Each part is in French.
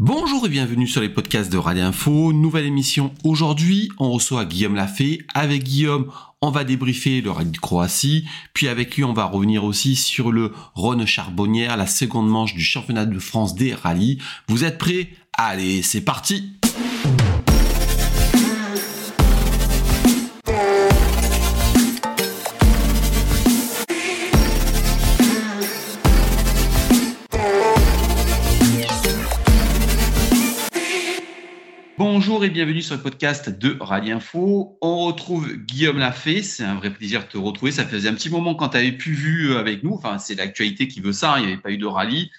Bonjour et bienvenue sur les podcasts de Rallye Info. Nouvelle émission aujourd'hui. On reçoit Guillaume Lafay. Avec Guillaume, on va débriefer le rallye de Croatie. Puis avec lui, on va revenir aussi sur le Rhône Charbonnière, la seconde manche du championnat de France des rallyes. Vous êtes prêts? Allez, c'est parti Bonjour et bienvenue sur le podcast de Rallye Info. On retrouve Guillaume Lafay. C'est un vrai plaisir de te retrouver. Ça faisait un petit moment quand tu avais pu vu euh, avec nous. Enfin, c'est l'actualité qui veut ça. Il n'y avait pas eu de rallye.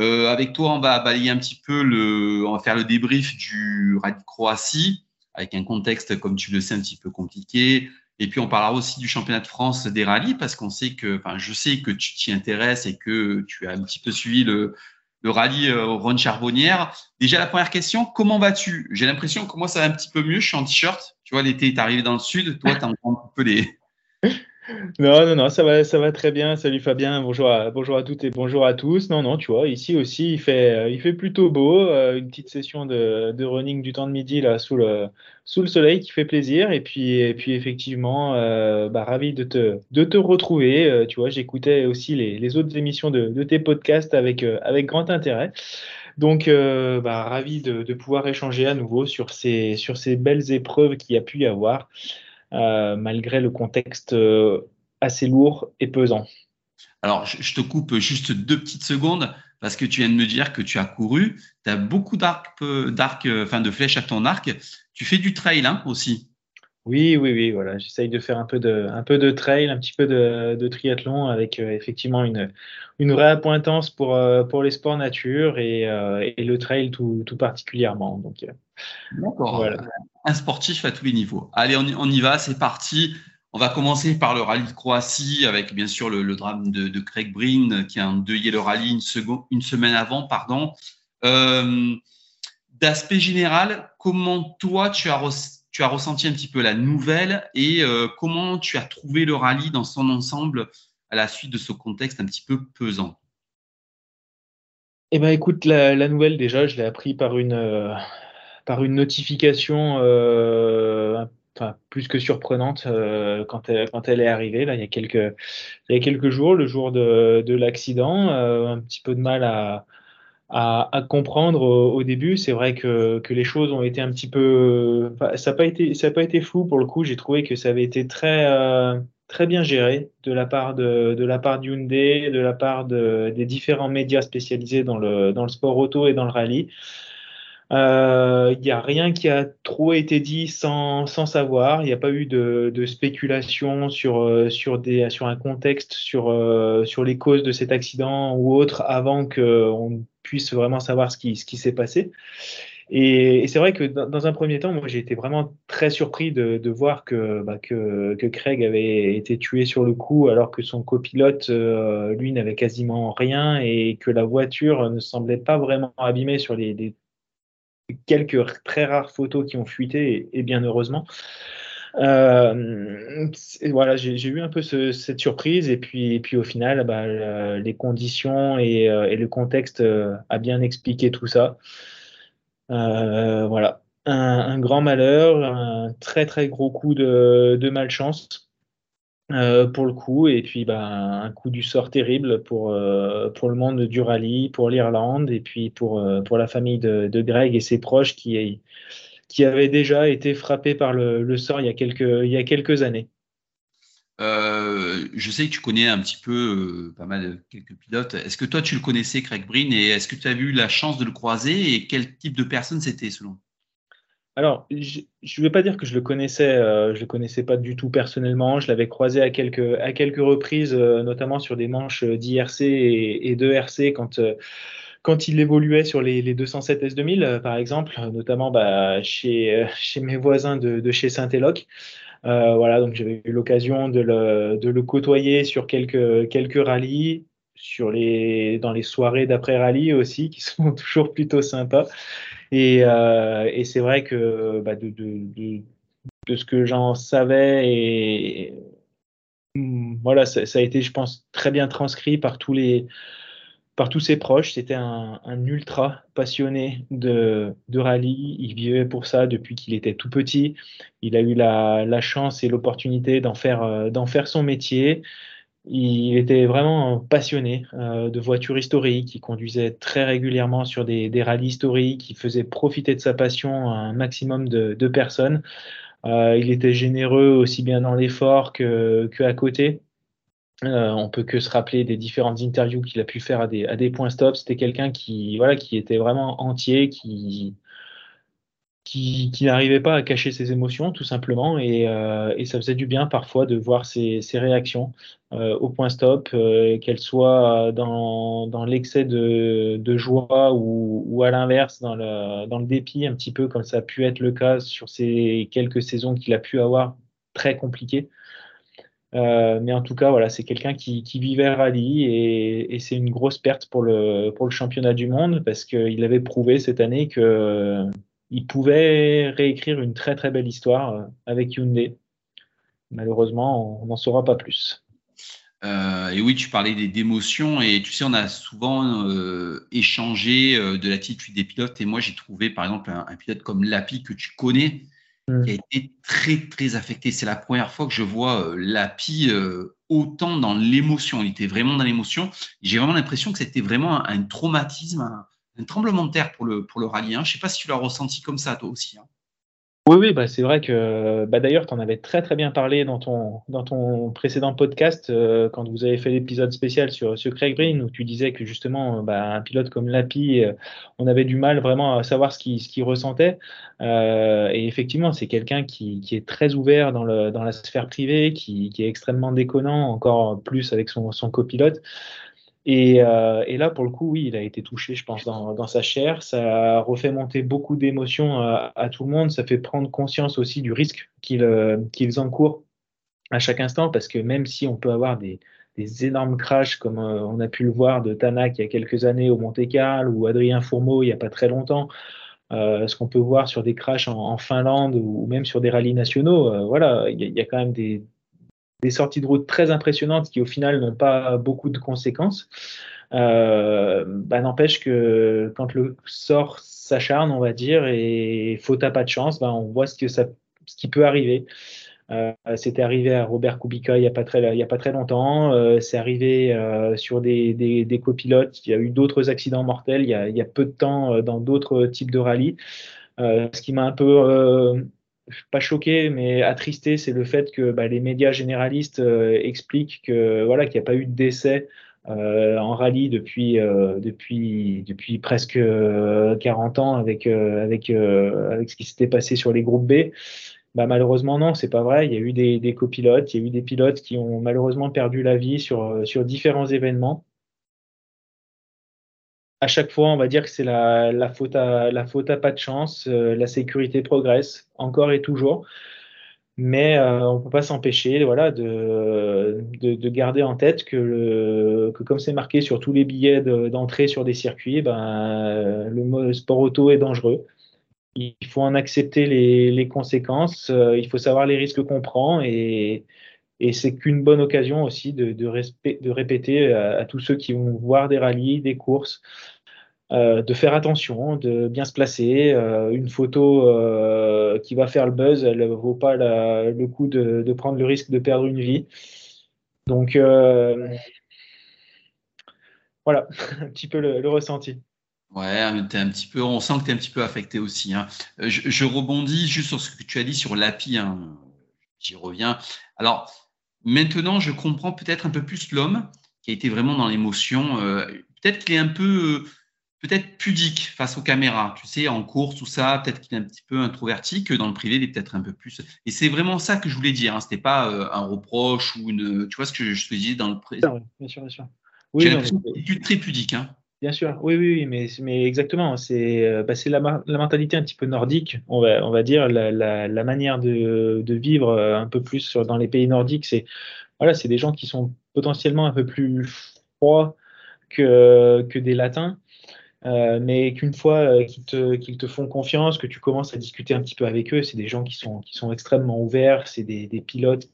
Euh, avec toi, on va balayer un petit peu le, on va faire le débrief du rallye Croatie avec un contexte, comme tu le sais, un petit peu compliqué. Et puis, on parlera aussi du championnat de France des rallyes parce qu'on sait que, enfin, je sais que tu t'y intéresses et que tu as un petit peu suivi le, le rallye euh, au Rhône Charbonnière. Déjà, la première question, comment vas-tu? J'ai l'impression que moi, ça va un petit peu mieux. Je suis en t-shirt. Tu vois, l'été est arrivé dans le sud. Toi, tu un peu les, non, non, non, ça va, ça va très bien. Salut Fabien, bonjour à, bonjour à toutes et bonjour à tous. Non, non, tu vois, ici aussi, il fait, euh, il fait plutôt beau. Euh, une petite session de, running du temps de midi là, sous, le, sous le soleil qui fait plaisir. Et puis, et puis effectivement, euh, bah, ravi de te, de te retrouver. tu vois, j'écoutais aussi les, autres émissions de, tes podcasts avec, avec grand intérêt. Donc, bah, ravi de, de, pouvoir échanger à nouveau sur ces, sur ces belles épreuves qu'il y a pu y avoir. Euh, malgré le contexte euh, assez lourd et pesant. Alors, je te coupe juste deux petites secondes parce que tu viens de me dire que tu as couru. Tu as beaucoup d'arc, euh, enfin de flèches à ton arc. Tu fais du trail hein, aussi. Oui, oui, oui. Voilà, j'essaye de faire un peu de, un peu de trail, un petit peu de, triathlon avec effectivement une, une vraie appointance pour, pour les sports nature et, et le trail tout, tout particulièrement. Donc, D'accord. Voilà. Un sportif à tous les niveaux. Allez, on y, on y va, c'est parti. On va commencer par le rallye de Croatie avec bien sûr le, drame de, Craig Breen qui a endeuillé le rallye une, seconde, une semaine avant. pardon. Euh, d'aspect général, comment toi tu as, tu as ressenti un petit peu la nouvelle et euh, comment tu as trouvé le rallye dans son ensemble à la suite de ce contexte un petit peu pesant? Eh ben écoute, la, nouvelle déjà, je l'ai appris par une, euh, par une notification euh, plus que surprenante quand, elle, quand elle est arrivée, là, il, y a quelques, il y a quelques jours, le jour de, de l'accident. Un petit peu de mal à, à, comprendre au, début. C'est vrai que, que, les choses ont été un petit peu. Ça n'a pas, été, ça pas été flou pour le coup. J'ai trouvé que ça avait été très, très bien géré de la part de, de la part d'Hyundai, de la part de, des différents médias spécialisés dans le, dans le sport auto et dans le rallye. Il euh, n'y a rien qui a trop été dit sans, sans savoir. Il n'y a pas eu de, de spéculation sur, euh, sur, des, sur un contexte, sur, euh, sur les causes de cet accident ou autre avant qu'on puisse vraiment savoir ce qui, ce qui s'est passé. Et, c'est vrai que dans, un premier temps, moi j'ai été vraiment très surpris de, de voir que, bah, que, que, Craig avait été tué sur le coup alors que son copilote, lui, n'avait quasiment rien et que la voiture ne semblait pas vraiment abîmée sur les quelques très rares photos qui ont fuité, et, bien heureusement. Euh, voilà, j'ai eu un peu cette surprise, et puis, et puis au final, bah, les conditions et, euh, le contexte euh, a bien expliqué tout ça. voilà, un, grand malheur, un très très gros coup de malchance. Euh, pour le coup, et puis bah, un coup du sort terrible pour, euh, pour le monde du rallye, pour l'Irlande, et puis pour, euh, pour la famille de, de, Greg et ses proches qui, qui avaient déjà été frappés par le, le sort il y a quelques, il y a quelques années. je sais que tu connais un petit peu pas mal de quelques pilotes. Est-ce que toi tu le connaissais, Craig Breen, et est-ce que tu as eu la chance de le croiser et quel type de personne c'était selon alors, je ne vais pas dire que je le connaissais, euh, je le connaissais pas du tout personnellement. Je l'avais croisé à quelques, à quelques reprises, euh, notamment sur des manches d'IRC et, et de RC quand, euh, quand il évoluait sur les, les 207 S2000, par exemple, notamment bah, chez, chez mes voisins de, chez Saint-Éloque. voilà, donc j'avais eu l'occasion de le, de le côtoyer sur quelques, quelques rallyes, sur les, dans les soirées d'après rallye aussi, qui sont toujours plutôt sympas. Et, euh, et c'est vrai que bah, de, ce que j'en savais, et, voilà, ça, a été, je pense, très bien transcrit par tous les, par tous ses proches. C'était un, ultra passionné de, rallye. Il vivait pour ça depuis qu'il était tout petit. Il a eu la, chance et l'opportunité d'en faire, euh, faire son métier. Il était vraiment passionné euh, de voitures historiques. Il conduisait très régulièrement sur des, des rallyes historiques. Il faisait profiter de sa passion un maximum de, personnes. Euh, il était généreux aussi bien dans l'effort que, que à côté. Euh, on peut que se rappeler des différentes interviews qu'il a pu faire à des, à des points stop. C'était quelqu'un qui, voilà, qui était vraiment entier, qui, qui, n'arrivait pas à cacher ses émotions, tout simplement. Et, euh, ça faisait du bien parfois de voir ses, réactions euh, au point stop, euh, qu'elles soient dans, l'excès de, joie ou, à l'inverse, dans le, dépit, un petit peu comme ça a pu être le cas sur ces quelques saisons qu'il a pu avoir très compliquées. Euh, mais en tout cas, voilà, c'est quelqu'un qui, vivait rallye et, et c'est une grosse perte pour le, championnat du monde parce qu'il avait prouvé cette année qu'il euh, pouvait réécrire une très très belle histoire euh, avec Hyundai. Malheureusement, on n'en saura pas plus. Euh, et oui, tu parlais d'émotions et tu sais, on a souvent euh, échangé de l'attitude des pilotes et moi j'ai trouvé par exemple un, un pilote comme Lapi que tu connais, Mm. qui a été très, très affecté. C'est la première fois que je vois Lapi autant dans l'émotion. Il était vraiment dans l'émotion. J'ai vraiment l'impression que c'était vraiment un, traumatisme, un, tremblement de terre pour le, pour le rallye. Hein. Je ne sais pas si tu l'as ressenti comme ça, toi aussi. Hein. Oui, oui, bah, c'est vrai que bah, d'ailleurs, tu en avais très très bien parlé dans ton, dans ton précédent podcast euh, quand vous avez fait l'épisode spécial sur, sur Craig Green où tu disais que justement bah, un pilote comme Lapi, euh, on avait du mal vraiment à savoir ce qu'il ressentait. Euh, et effectivement, c'est quelqu'un qui, est très ouvert dans, la sphère privée, qui, est extrêmement déconnant, encore plus avec son copilote. Euh, et, là, pour le coup, oui, il a été touché, je pense, dans, sa chair. Ça a refait monter beaucoup d'émotions à, tout le monde. Ça fait prendre conscience aussi du risque qu'ils euh, encourent à chaque instant, parce que même si on peut avoir des, énormes crashs, comme euh, on a pu le voir de Tanak il y a quelques années au Monte-Carlo ou Adrien Fourmeau il n'y a pas très longtemps, ce qu'on peut voir sur des crashs en, Finlande ou même sur des rallyes nationaux, voilà, il y, a quand même des, des sorties de route très impressionnantes qui au final n'ont pas beaucoup de conséquences. Euh, bah, n'empêche que quand le sort s'acharne, on va dire, et faute à pas de chance, bah, on voit ce, que ça, ce qui peut arriver. Euh, C'était arrivé à Robert Kubica il n'y a, pas très, longtemps. Euh, c'est arrivé euh, sur des, des, des, copilotes. Il y a eu d'autres accidents mortels il y, a, il y a, peu de temps euh, dans d'autres types de rallyes. ce qui m'a un peu pas choqué, mais attristé, c'est le fait que bah, les médias généralistes euh, expliquent qu'il n'y a pas eu de décès euh, en rallye depuis euh, presque 40 ans avec ce qui s'était passé sur les groupes B. Bah, malheureusement non, c'est pas vrai. Il y a eu des, copilotes, il y a eu des pilotes qui ont malheureusement perdu la vie sur différents événements à chaque fois, on va dire que c'est la, faute à pas de chance. Euh, la sécurité progresse encore et toujours, mais euh, on peut pas s'empêcher, voilà, de, de, de, garder en tête que, que comme c'est marqué sur tous les billets d'entrée sur des circuits, ben, le sport auto est dangereux. Il faut en accepter les, les conséquences. Euh, il faut savoir les risques qu'on prend et et c'est qu'une bonne occasion aussi de, de, répéter à, tous ceux qui vont voir des rallyes, des courses, euh, de faire attention, de bien se placer. Euh, une photo euh, qui va faire le buzz, elle ne vaut pas le coup de, prendre le risque de perdre une vie. Donc voilà, un petit peu le, ressenti. Ouais, un petit peu, on sent que tu es un petit peu affecté aussi. Hein. Je, rebondis juste sur ce que tu as dit sur l'API. Hein. J'y reviens. Alors, Maintenant, je comprends peut-être un peu plus l'homme qui a été vraiment dans l'émotion. Euh, peut-être qu'il est un peu, peut-être pudique face aux caméras. Tu sais, en course, tout ça, peut-être qu'il est un petit peu introverti, que dans le privé, il est peut-être un peu plus. Et c'est vraiment ça que je voulais dire. Hein. C'était pas euh, un reproche ou une. Tu vois ce que je te disais dans le privé. Bien sûr, bien sûr. Oui, J'ai l'impression est très pudique. Hein. Bien sûr, oui, oui, mais, mais exactement. C'est euh, bah, la, la, mentalité un petit peu nordique, on va, on va dire, la, manière de, vivre euh, un peu plus dans les pays nordiques. C'est voilà, des gens qui sont potentiellement un peu plus froids que, des latins, euh, mais qu'une fois qu'ils te, te font confiance, que tu commences à discuter un petit peu avec eux, c'est des gens qui sont, qui sont extrêmement ouverts, c'est des, pilotes qui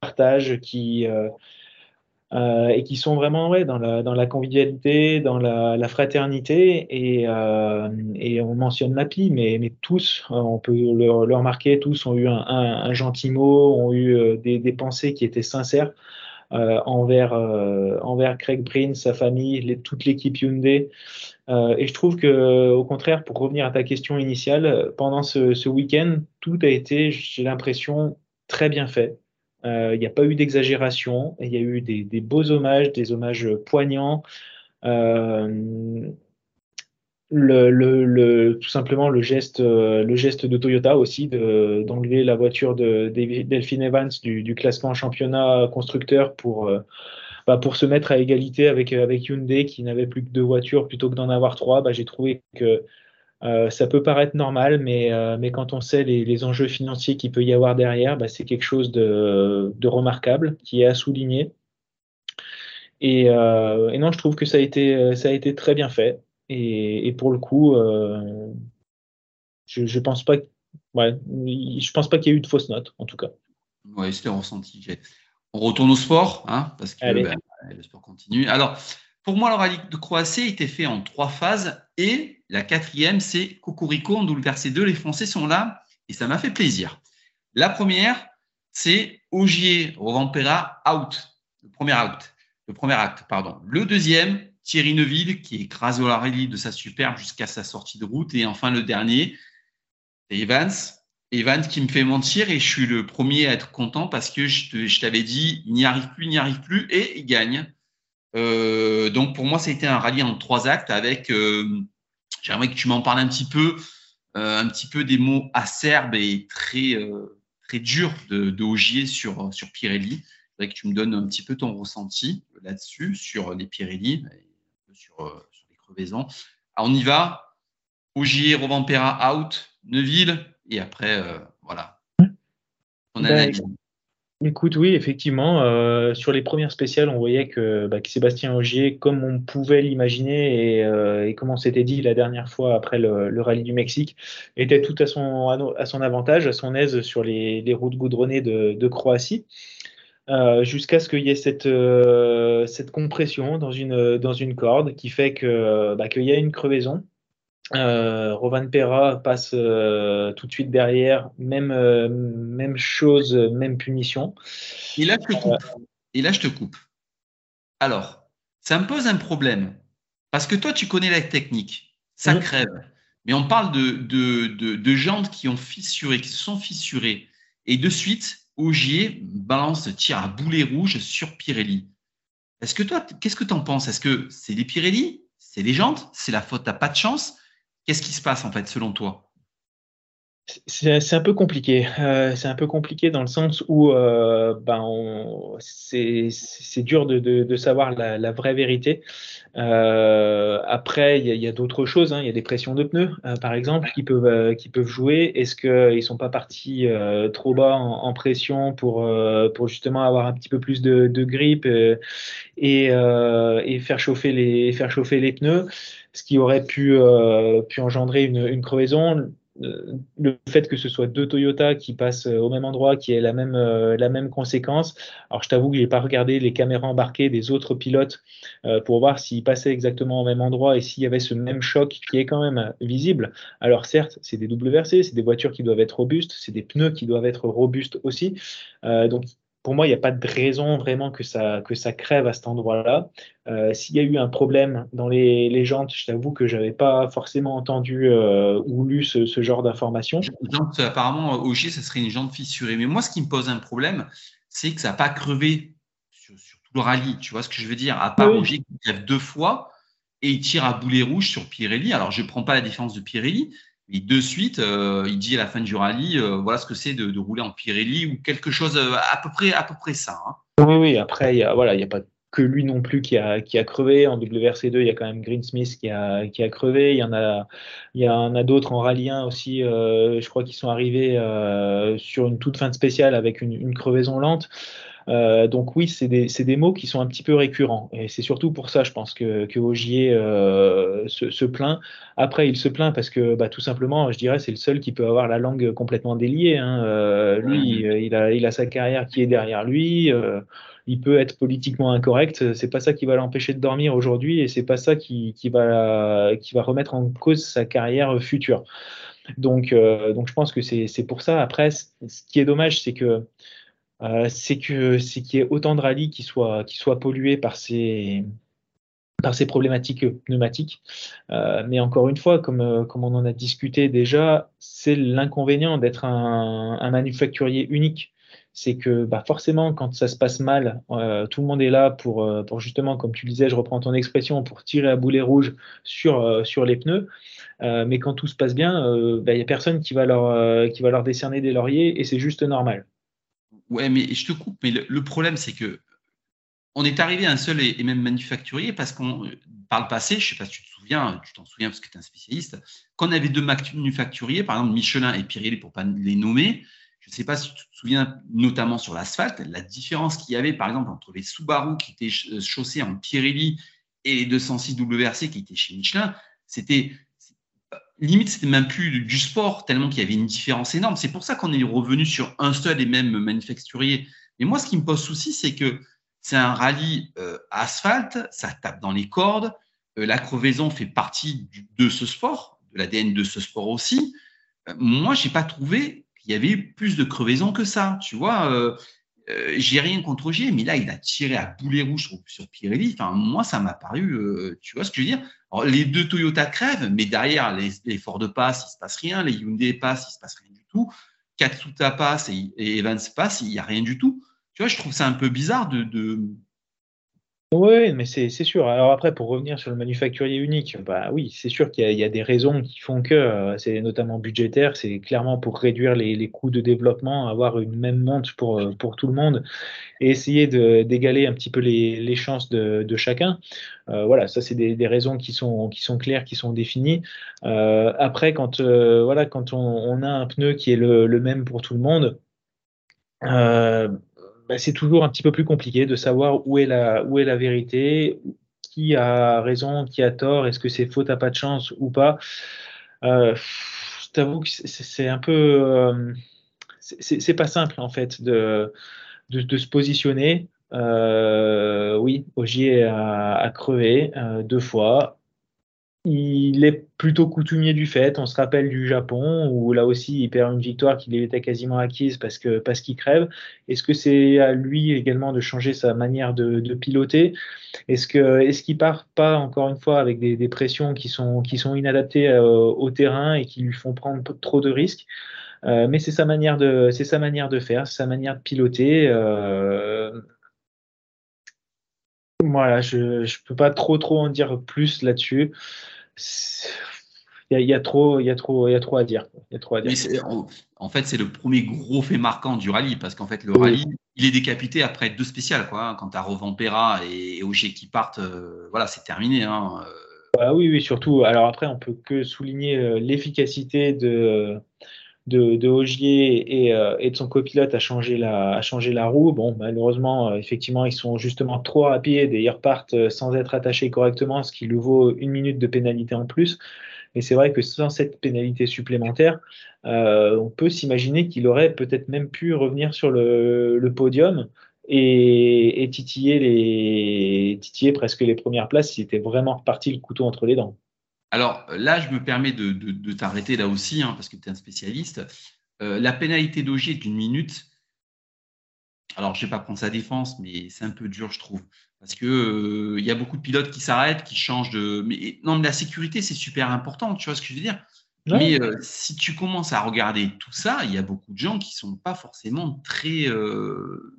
partagent, qui et qui sont vraiment dans, la, convivialité, dans la, fraternité. Et, euh, et, on mentionne l'appli, mais, tous, euh, on peut le, le, remarquer, tous ont eu un, gentil mot, ont eu euh, des, pensées qui étaient sincères euh, envers, Craig Breen, sa famille, toute l'équipe Hyundai. et je trouve que, au contraire, pour revenir à ta question initiale, pendant ce week-end, tout a été, j'ai l'impression, très bien fait. Euh, il n'y a pas eu d'exagération. Il y a eu des, beaux hommages, des hommages poignants. Euh, le, tout simplement le geste, le geste de Toyota aussi d'enlever la voiture de, de Delphine Evans du, classement championnat constructeur pour, euh, bah, pour se mettre à égalité avec, avec Hyundai qui n'avait plus que deux voitures plutôt que d'en avoir trois. Bah, J'ai trouvé que euh, ça peut paraître normal, mais, euh, mais quand on sait les, les enjeux financiers qu'il peut y avoir derrière, bah, c'est quelque chose de, de, remarquable qui est à souligner. Et, euh, et, non, je trouve que ça a été, ça a été très bien fait. Et, et pour le coup, je, je pense pas, ouais, je pense pas qu'il y ait eu de fausses notes, en tout cas. Oui, c'était ressenti. On retourne au sport, hein, parce que ben, le sport continue. Alors, pour moi, le rallye de Croatie était fait en trois phases et la quatrième, c'est Cocorico en double versé 2. Les Français sont là et ça m'a fait plaisir. La première, c'est Ogier Rovampera out. Le premier out. Le premier acte, pardon. Le deuxième, Thierry Neuville qui écrase rallye de sa superbe jusqu'à sa sortie de route. Et enfin, le dernier, Evans. Evans qui me fait mentir et je suis le premier à être content parce que je t'avais dit, il n'y arrive plus, il n'y arrive plus et il gagne. Euh, donc pour moi, ça a été un rallye en trois actes avec, euh, j'aimerais que tu m'en parles un petit peu, euh, un petit peu des mots acerbes et très, très durs de, de Ogier sur, sur Pirelli. Je voudrais que tu me donnes un petit peu ton ressenti là-dessus, sur les Pirelli, sur, sur les crevaisons. Alors on y va. Ogier, Rovampera out, Neuville, et après, voilà. On analyse. Écoute, oui, effectivement, euh, sur les premières spéciales, on voyait que, bah, que Sébastien Ogier, comme on pouvait l'imaginer et, euh, et, comme on s'était dit la dernière fois après le, le, rallye du Mexique, était tout à son, à son avantage, à son aise sur les, les routes goudronnées de, de Croatie, euh, jusqu'à ce qu'il y ait cette, euh, cette compression dans une, dans une corde qui fait que bah, qu'il y a une crevaison. Euh, Rovan Pera passe euh, tout de suite derrière, même, euh, même chose, même punition. Et là, je te coupe. Et là, je te coupe. Alors, ça me pose un problème. Parce que toi, tu connais la technique. Ça mmh. crève. Mais on parle de, de, de, de, jantes qui ont fissuré, qui sont fissurées. Et de suite, Ogier balance, tire à boulet rouge sur Pirelli. Est-ce que toi, qu'est-ce que tu en penses? Est-ce que c'est les Pirelli? C'est les jantes C'est la faute à pas de chance? Qu'est-ce qui se passe en fait selon toi? C'est un peu compliqué. Euh, c'est un peu compliqué dans le sens où euh, ben c'est dur de, savoir la, vraie vérité. Euh, après, il y a, d'autres choses. Hein. Il y a des pressions de pneus, par exemple, qui peuvent, qui peuvent jouer. Est-ce qu'ils ne sont pas partis trop bas en, pression pour, pour justement avoir un petit peu plus de, de grippe et, et faire, chauffer les, faire chauffer les pneus? Ce qui aurait pu, pu engendrer une, crevaison le fait que ce soit deux Toyota qui passent euh, au même endroit, qui ait la même, euh, conséquence. Alors, je t'avoue que j'ai pas regardé les caméras embarquées des autres pilotes euh, pour voir s'ils passaient exactement au même endroit et s'il y avait ce même choc qui est quand même visible. Alors, certes, c'est des WRC, c'est des voitures qui doivent être robustes, c'est des pneus qui doivent être robustes aussi. donc, pour moi, il n'y a pas de raison vraiment que ça, que ça crève à cet endroit-là. Euh, S'il y a eu un problème dans les, les jantes, je t'avoue que j'avais pas forcément entendu euh, ou lu ce, ce genre d'informations. Apparemment, au G, ça serait une jante fissurée. Mais moi, ce qui me pose un problème, c'est que ça n'a pas crevé sur, sur, tout le rallye. Tu vois ce que je veux dire? À part oui. Ogier qui crève deux fois et il tire à boulet rouge sur Pirelli. Alors, je ne prends pas la défense de Pirelli, et de suite, euh, il dit à la fin du rallye, euh, voilà ce que c'est de, rouler en Pirelli ou quelque chose euh, à peu près, à peu près ça. Hein. Oui, oui. Après, il y a, pas que lui non plus qui a, qui a crevé. En WRC2, il y a quand même Greensmith qui a, qui a crevé. Il y en a, y en a d'autres en rallye 1 aussi. Je crois qu'ils sont arrivés sur une toute fin de spéciale avec une crevaison lente. Euh, donc oui, c'est des, des, mots qui sont un petit peu récurrents. Et c'est surtout pour ça, je pense, que, que Ogier euh, se, se, plaint. Après, il se plaint parce que bah, tout simplement, je dirais, c'est le seul qui peut avoir la langue complètement déliée. Hein. Euh, lui, il a, il a sa carrière qui est derrière lui. il peut être politiquement incorrect. C'est pas ça qui va l'empêcher de dormir aujourd'hui et c'est pas ça qui, qui, va, qui va remettre en cause sa carrière future. Donc, donc je pense que c'est pour ça. Après, ce qui est dommage, c'est que euh, c'est que c'est qu'il y ait autant de rallyes qui soient qui soient pollués par ces par ces problématiques pneumatiques. Euh, mais encore une fois, comme, euh, comme on en a discuté déjà, c'est l'inconvénient d'être un, un, manufacturier unique. C'est que bah forcément, quand ça se passe mal, tout le monde est là pour, pour justement, comme tu disais, je reprends ton expression, pour tirer à boulet rouge sur, sur les pneus. mais quand tout se passe bien, il bah, n'y a personne qui va, leur, qui va leur décerner des lauriers et c'est juste normal. Ouais, mais je te coupe, mais le, problème, c'est que on est arrivé à un seul et, même manufacturier parce qu'on, par le passé, je ne sais pas si tu te souviens, tu t'en souviens parce que tu es un spécialiste, quand on avait deux manufacturiers, par exemple Michelin et Pirelli, pour pas les nommer, je ne sais pas si tu te souviens, notamment sur l'asphalte, la différence qu'il y avait, par exemple, entre les Subaru qui étaient chaussés en Pirelli et les 206 WRC qui étaient chez Michelin, c'était limite, c'était même plus du sport, tellement qu'il y avait une différence énorme. C'est pour ça qu'on est revenu sur un seul et même manufacturier. Mais moi, ce qui me pose souci, c'est que c'est un rallye euh, asphalte, ça tape dans les cordes. Euh, la crevaison fait partie de ce sport, de l'ADN de ce sport aussi. Euh, moi, j'ai pas trouvé qu'il y avait plus de crevaison que ça. Tu vois, euh, j'ai rien contre G, mais là, il a tiré à boulet rouge sur, sur Pirelli. Enfin, moi, ça m'a paru, euh, tu vois ce que je veux dire? Les deux Toyota crèvent, mais derrière, les, les Ford passent, il se passe rien. Les Hyundai passent, il se passe rien du tout. Katsuta passe et, et Evans passe, il n'y a rien du tout. Tu vois, je trouve ça un peu bizarre de oui, mais c'est sûr. Alors après, pour revenir sur le manufacturier unique, bah oui, c'est sûr qu'il y, a des raisons qui font que euh, c'est notamment budgétaire, c'est clairement pour réduire les, les, coûts de développement, avoir une même montre pour, euh, pour tout le monde et essayer d'égaler un petit peu les, les chances de, de chacun. Euh, voilà, ça c'est des, des, raisons qui sont, qui sont claires, qui sont définies. Euh, après, quand, euh, voilà, quand on, on, a un pneu qui est le, le même pour tout le monde, euh, bah, c'est toujours un petit peu plus compliqué de savoir où est la, où est la vérité, qui a raison, qui a tort, est-ce que c'est faute à pas de chance ou pas. Euh, je t'avoue que c'est un peu. Euh, c'est pas simple en fait de, de, se positionner. Euh, oui, Ogier a, a crevé deux fois. Il est plutôt coutumier du fait. On se rappelle du Japon où là aussi il perd une victoire qui lui était quasiment acquise parce que parce qu'il crève. Est-ce que c'est à lui également de changer sa manière de, de piloter? Est-ce que est-ce qu'il part pas encore une fois avec des, des pressions qui sont qui sont inadaptées euh, au terrain et qui lui font prendre trop de risques? Euh, Mais c'est sa manière de c'est sa manière de faire, sa manière de piloter. Euh, voilà, je ne peux pas trop trop en dire plus là-dessus. Il y, y, a trop, il y a trop, il y a trop à dire. Il y a trop à dire. En, en, fait, c'est le premier gros fait marquant du rallye parce qu'en fait, le oui. rallye, il est décapité après deux spéciales, quoi. Quand tu as Rovampera et Auger qui partent, euh, voilà, c'est terminé. Hein. Bah oui, oui, surtout. Alors après, on peut que souligner euh, l'efficacité de de, Ogier et, euh, et, de son copilote à changer la, roue. Bon, malheureusement, euh, effectivement, ils sont justement trop rapides et ils repartent euh, sans être attachés correctement, ce qui lui vaut une minute de pénalité en plus. Et c'est vrai que sans cette pénalité supplémentaire, on peut s'imaginer qu'il aurait peut-être même pu revenir sur le, podium et, titiller, titiller presque les premières places s'il était vraiment reparti le couteau entre les dents. Alors là, je me permets de, de, de t'arrêter là aussi, hein, parce que tu es un spécialiste. Euh, la pénalité d'Ogier est d'une minute. Alors, je ne vais pas prendre sa défense, mais c'est un peu dur, je trouve. Parce qu'il euh, y a beaucoup de pilotes qui s'arrêtent, qui changent de. Mais non, mais la sécurité, c'est super important, tu vois ce que je veux dire? Ouais. Mais euh, si tu commences à regarder tout ça, il y a beaucoup de gens qui ne sont pas forcément très, euh,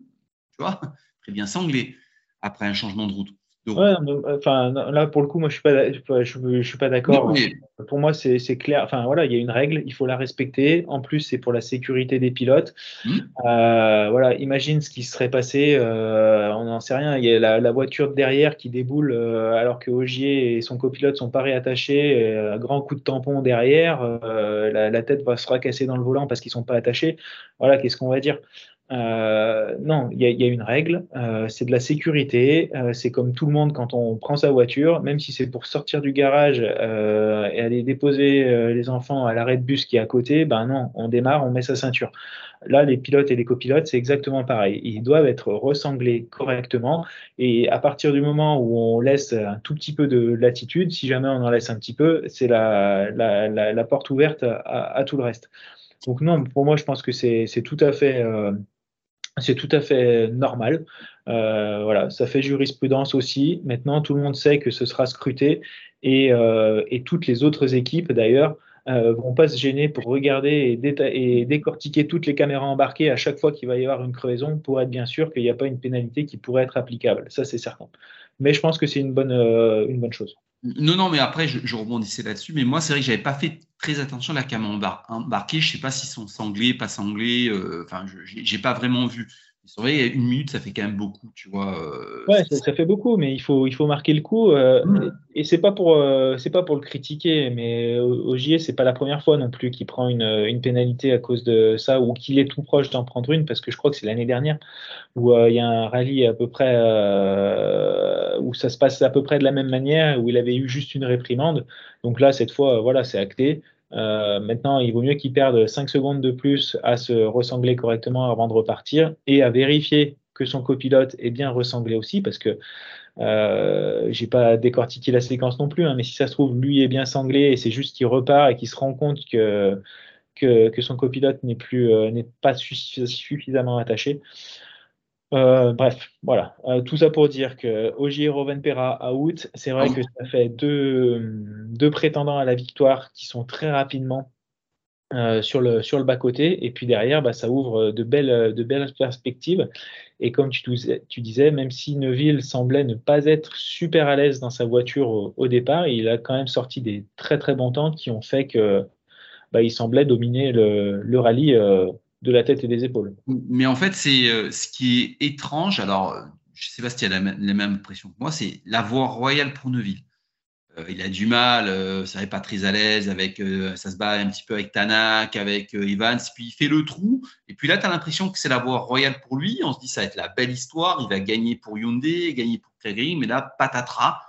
tu vois, très bien sanglés après un changement de route. Donc, ouais, enfin, là pour le coup, moi je suis pas, je, suis pas d'accord. Mais... Pour moi, c'est clair. Enfin voilà, il y a une règle, il faut la respecter. En plus, c'est pour la sécurité des pilotes. Mmh. Euh, voilà, imagine ce qui serait passé. Euh, on n'en sait rien. Il y a la, la, voiture derrière qui déboule euh, alors que Ogier et son copilote sont pas réattachés. un grand coup de tampon derrière, la, la, tête va se fracasser dans le volant parce qu'ils sont pas attachés. Voilà, qu'est-ce qu'on va dire? Euh, non, il y, a une règle, euh, c'est de la sécurité, euh, c'est comme tout le monde quand on prend sa voiture, même si c'est pour sortir du garage et aller déposer les enfants à l'arrêt de bus qui est à côté, ben non, on démarre, on met sa ceinture. Là, les pilotes et les copilotes, c'est exactement pareil. Ils doivent être ressemblés correctement et à partir du moment où on laisse un tout petit peu de latitude, si jamais on en laisse un petit peu, c'est la, la, porte ouverte à, à, tout le reste. Donc non, pour moi, je pense que c'est tout à fait c'est tout à fait normal. Euh, voilà, ça fait jurisprudence aussi. Maintenant, tout le monde sait que ce sera scruté et, euh, toutes les autres équipes, d'ailleurs, euh, vont pas se gêner pour regarder et, décortiquer toutes les caméras embarquées à chaque fois qu'il va y avoir une crevaison pour être bien sûr qu'il n'y a pas une pénalité qui pourrait être applicable. Ça, c'est certain. Mais je pense que c'est une bonne, une bonne chose. Non, non, mais après, je, rebondissais là-dessus. Mais moi, c'est vrai que j'avais pas fait très attention à la caméra embarquée. Je sais pas s'ils sont sanglés, pas sanglés. Euh, enfin, je j'ai pas vraiment vu. C'est vrai, une minute, ça fait quand même beaucoup, tu vois. Euh, ouais, ça, fait beaucoup, mais il faut, il faut marquer le coup. Euh, mmh. Et, c'est pas pour, c'est pas pour le critiquer, mais au, JE, c'est pas la première fois non plus qu'il prend une, une, pénalité à cause de ça ou qu'il est tout proche d'en prendre une, parce que je crois que c'est l'année dernière où il y a un rallye à peu près où ça se passe à peu près de la même manière, où il avait eu juste une réprimande. Donc là, cette fois, voilà, c'est acté. Euh, maintenant, il vaut mieux qu'il perde 5 secondes de plus à se ressembler correctement avant de repartir et à vérifier que son copilote est bien ressemblé aussi, parce que euh, j'ai pas décortiqué la séquence non plus, hein, mais si ça se trouve, lui est bien sanglé et c'est juste qu'il repart et qu'il se rend compte que, que, son copilote n'est plus euh, n'est pas suffisamment attaché. Euh, bref, voilà. Euh, tout ça pour dire que Ogier Rovenpera out. C'est vrai que ça fait deux, deux, prétendants à la victoire qui sont très rapidement euh, sur le, sur le bas-côté. Et puis derrière, bah, ça ouvre de belles, de belles perspectives. Et comme tu, tu, disais, même si Neuville semblait ne pas être super à l'aise dans sa voiture au, départ, il a quand même sorti des très très bons temps qui ont fait que bah, il semblait dominer le, le rallye de la tête et des épaules. Mais en fait, c'est euh, ce qui est étrange. Alors, euh, je ne sais pas si tu as la, les mêmes impressions que moi, c'est la voie royale pour Neuville. Euh, il a du mal, ça n'est pas très à l'aise avec, ça se bat un petit peu avec Tanak, avec Evans, puis il fait le trou. Et puis là, tu as l'impression que c'est la voie royale pour lui. On se dit, ça va être la belle histoire. Il va gagner pour Hyundai, gagner pour Craig mais là, patatras,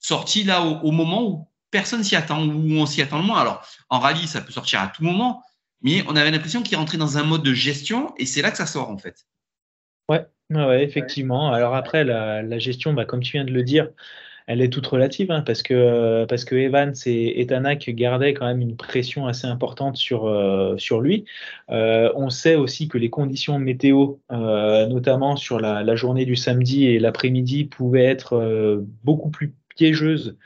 sorti là au, moment où personne s'y attend, où on s'y attend le moins. Alors, en rallye, ça peut sortir à tout moment, mais on avait l'impression qu'il rentrait dans un mode de gestion et c'est là que ça sort en fait. Ouais, ouais effectivement. Alors après, la, gestion, bah, comme tu viens de le dire, elle est toute relative hein, parce, que, parce que Evans et, Tanak gardaient quand même une pression assez importante sur, euh, sur lui. Euh, on sait aussi que les conditions météo, euh, notamment sur la, journée du samedi et l'après-midi, pouvaient être beaucoup plus piégeuses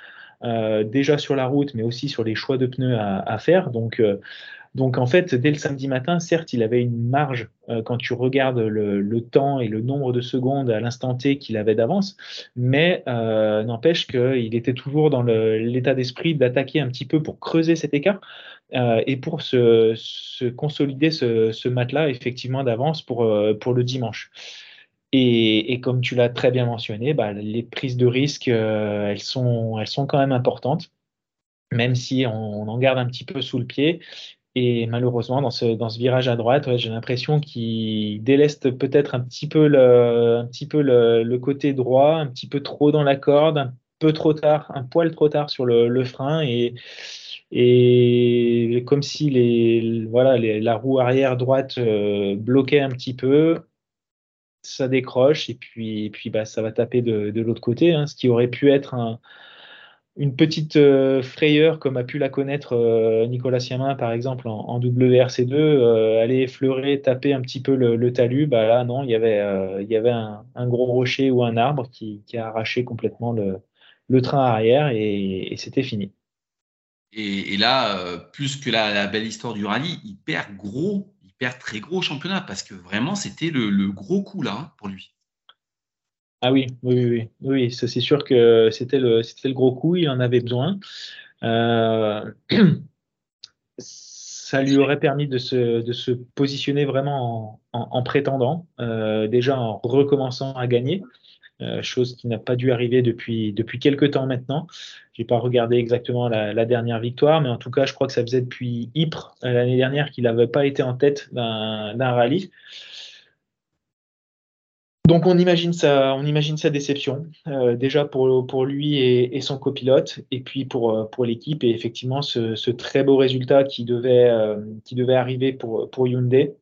déjà sur la route, mais aussi sur les choix de pneus à, à faire. Donc, donc en fait, dès le samedi matin, certes, il avait une marge euh, quand tu regardes le, temps et le nombre de secondes à l'instant T qu'il avait d'avance, mais euh, n'empêche qu'il était toujours dans l'état d'esprit d'attaquer un petit peu pour creuser cet écart euh, et pour se, consolider ce, matelas effectivement d'avance pour, le dimanche. Et, comme tu l'as très bien mentionné, bah, les prises de risque, elles sont quand même importantes même si on, en garde un petit peu sous le pied. Et malheureusement, dans ce, dans ce virage à droite, j'ai l'impression qu'il déleste peut-être un petit peu, le, un petit peu le, côté droit, un petit peu trop dans la corde, un peu trop tard, un poil trop tard sur le, frein et, et comme si les, voilà, la roue arrière droite euh, bloquait un petit peu, ça décroche et puis, puis bah, ça va taper de, de l'autre côté, hein, ce qui aurait pu être un, une petite euh, frayeur comme a pu la connaître euh, Nicolas Siamin par exemple en, WRC2, euh, aller effleurer, taper un petit peu le, talus, bah là non, il y avait, un, gros rocher ou un arbre qui, a arraché complètement le, train arrière et, c'était fini. Et, là, plus que la, belle histoire du rallye, il perd gros, il perd très gros championnat parce que vraiment c'était le, le gros coup là hein, pour lui. Ah oui, oui, oui, oui, ça c'est sûr que c'était le, gros coup, il en avait besoin. Euh, ça lui aurait permis de se, positionner vraiment en, prétendant, euh, déjà en recommençant à gagner, euh, chose qui n'a pas dû arriver depuis, depuis quelques temps maintenant. Je n'ai pas regardé exactement la, dernière victoire, mais en tout cas, je crois que ça faisait depuis Ypres l'année dernière qu'il n'avait pas été en tête d'un rallye. Donc on imagine sa, on imagine sa déception, euh, déjà pour, lui et, son copilote, et puis pour, euh, l'équipe, et effectivement ce, très beau résultat qui devait, euh, qui devait arriver pour, pour Hyundai.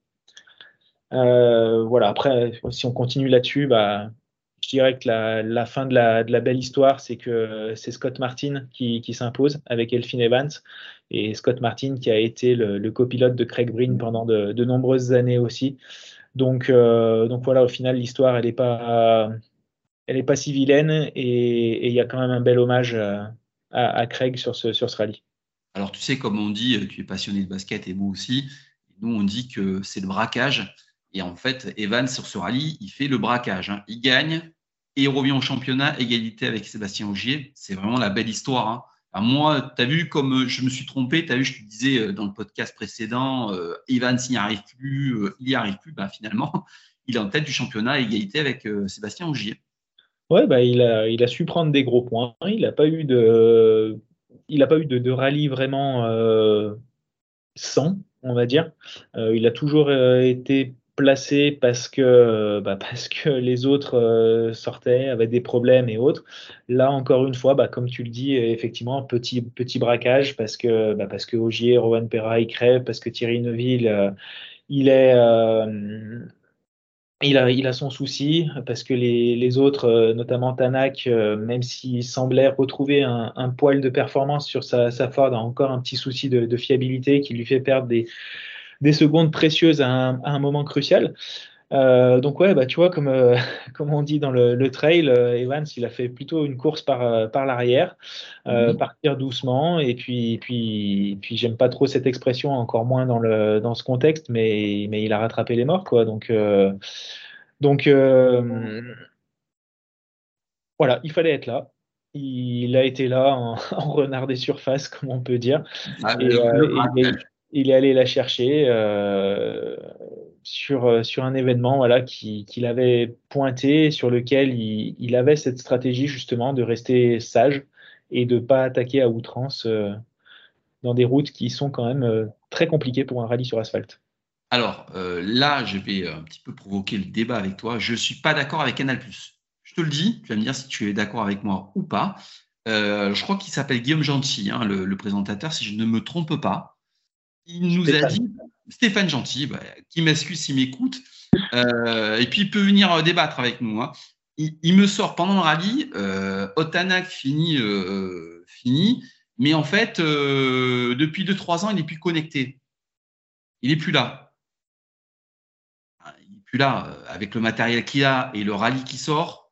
voilà, après, si on continue là-dessus, bah, je dirais que la, fin de la, belle histoire, c'est que c'est Scott Martin qui, s'impose avec Elfin Evans, et Scott Martin qui a été le, copilote de Craig Breen pendant de nombreuses années aussi. Donc, euh, donc voilà, au final, l'histoire, elle n'est pas, si vilaine et il y a quand même un bel hommage à, Craig sur ce, rallye. Alors, tu sais, comme on dit, tu es passionné de basket et moi aussi. Nous, on dit que c'est le braquage. Et en fait, Evans, sur ce rallye, il fait le braquage. Hein. Il gagne et il revient au championnat, égalité avec Sébastien Augier. C'est vraiment la belle histoire. Hein moi, tu as vu comme euh, je me suis trompé, tu as vu, je te disais euh, dans le podcast précédent, euh, Evans n'y arrive plus, il n'y arrive plus, bah, finalement, il est en tête du championnat à égalité avec Sébastien Augier. Ouais, bah, il, a, il a su prendre des gros points. Il n'a pas eu de, il pas eu de, rallye vraiment sans, on va dire. il a toujours été placé parce que, bah, parce que les autres euh, sortaient, avaient des problèmes et autres. Là, encore une fois, bah, comme tu le dis, effectivement, petit, petit braquage parce que, bah, parce que Ogier, Rowan Perra, il crève, parce que Thierry Neuville, euh, il. Euh, a, son souci parce que les, les autres, notamment Tanak, même s'il semblait retrouver un, poil de performance sur sa, Ford, a encore un petit souci de fiabilité qui lui fait perdre des, des secondes précieuses à un, moment crucial. Euh, donc ouais, bah, tu vois, comme, euh, comme on dit dans le, trail, euh, Evans, il a fait plutôt une course par, par l'arrière, partir doucement, et puis, puis, puis j'aime pas trop cette expression, encore moins dans, le, dans ce contexte, mais, mais il a rattrapé les morts, quoi. Donc, donc voilà, il fallait être là. Il a été là en, renard des surfaces, comme on peut dire. Ah, il est allé la chercher euh, sur, euh, sur un événement qu'il avait pointé, sur lequel il, avait cette stratégie justement de rester sage et de ne pas attaquer à outrance euh, dans des routes qui sont quand même très compliquées pour un rallye sur asphalte. Alors là, je vais un petit peu provoquer le débat avec toi. Je ne suis pas d'accord avec Canal+. Je te le dis, tu vas me dire si tu es d'accord avec moi ou pas. je crois qu'il s'appelle Guillaume Gentil, hein, le, présentateur, si je ne me trompe pas il nous a dit, Stéphane Gentil, bah, qui m'excuse s'il m'écoute, euh, et puis il peut venir euh, débattre avec nous. Hein. Il, me sort pendant le rallye, euh, Otanak finit, euh, fini, mais en fait, depuis 2-3 ans, il n'est plus connecté. Il n'est plus là. Il n'est plus là. Avec le matériel qu'il a et le rallye qui sort,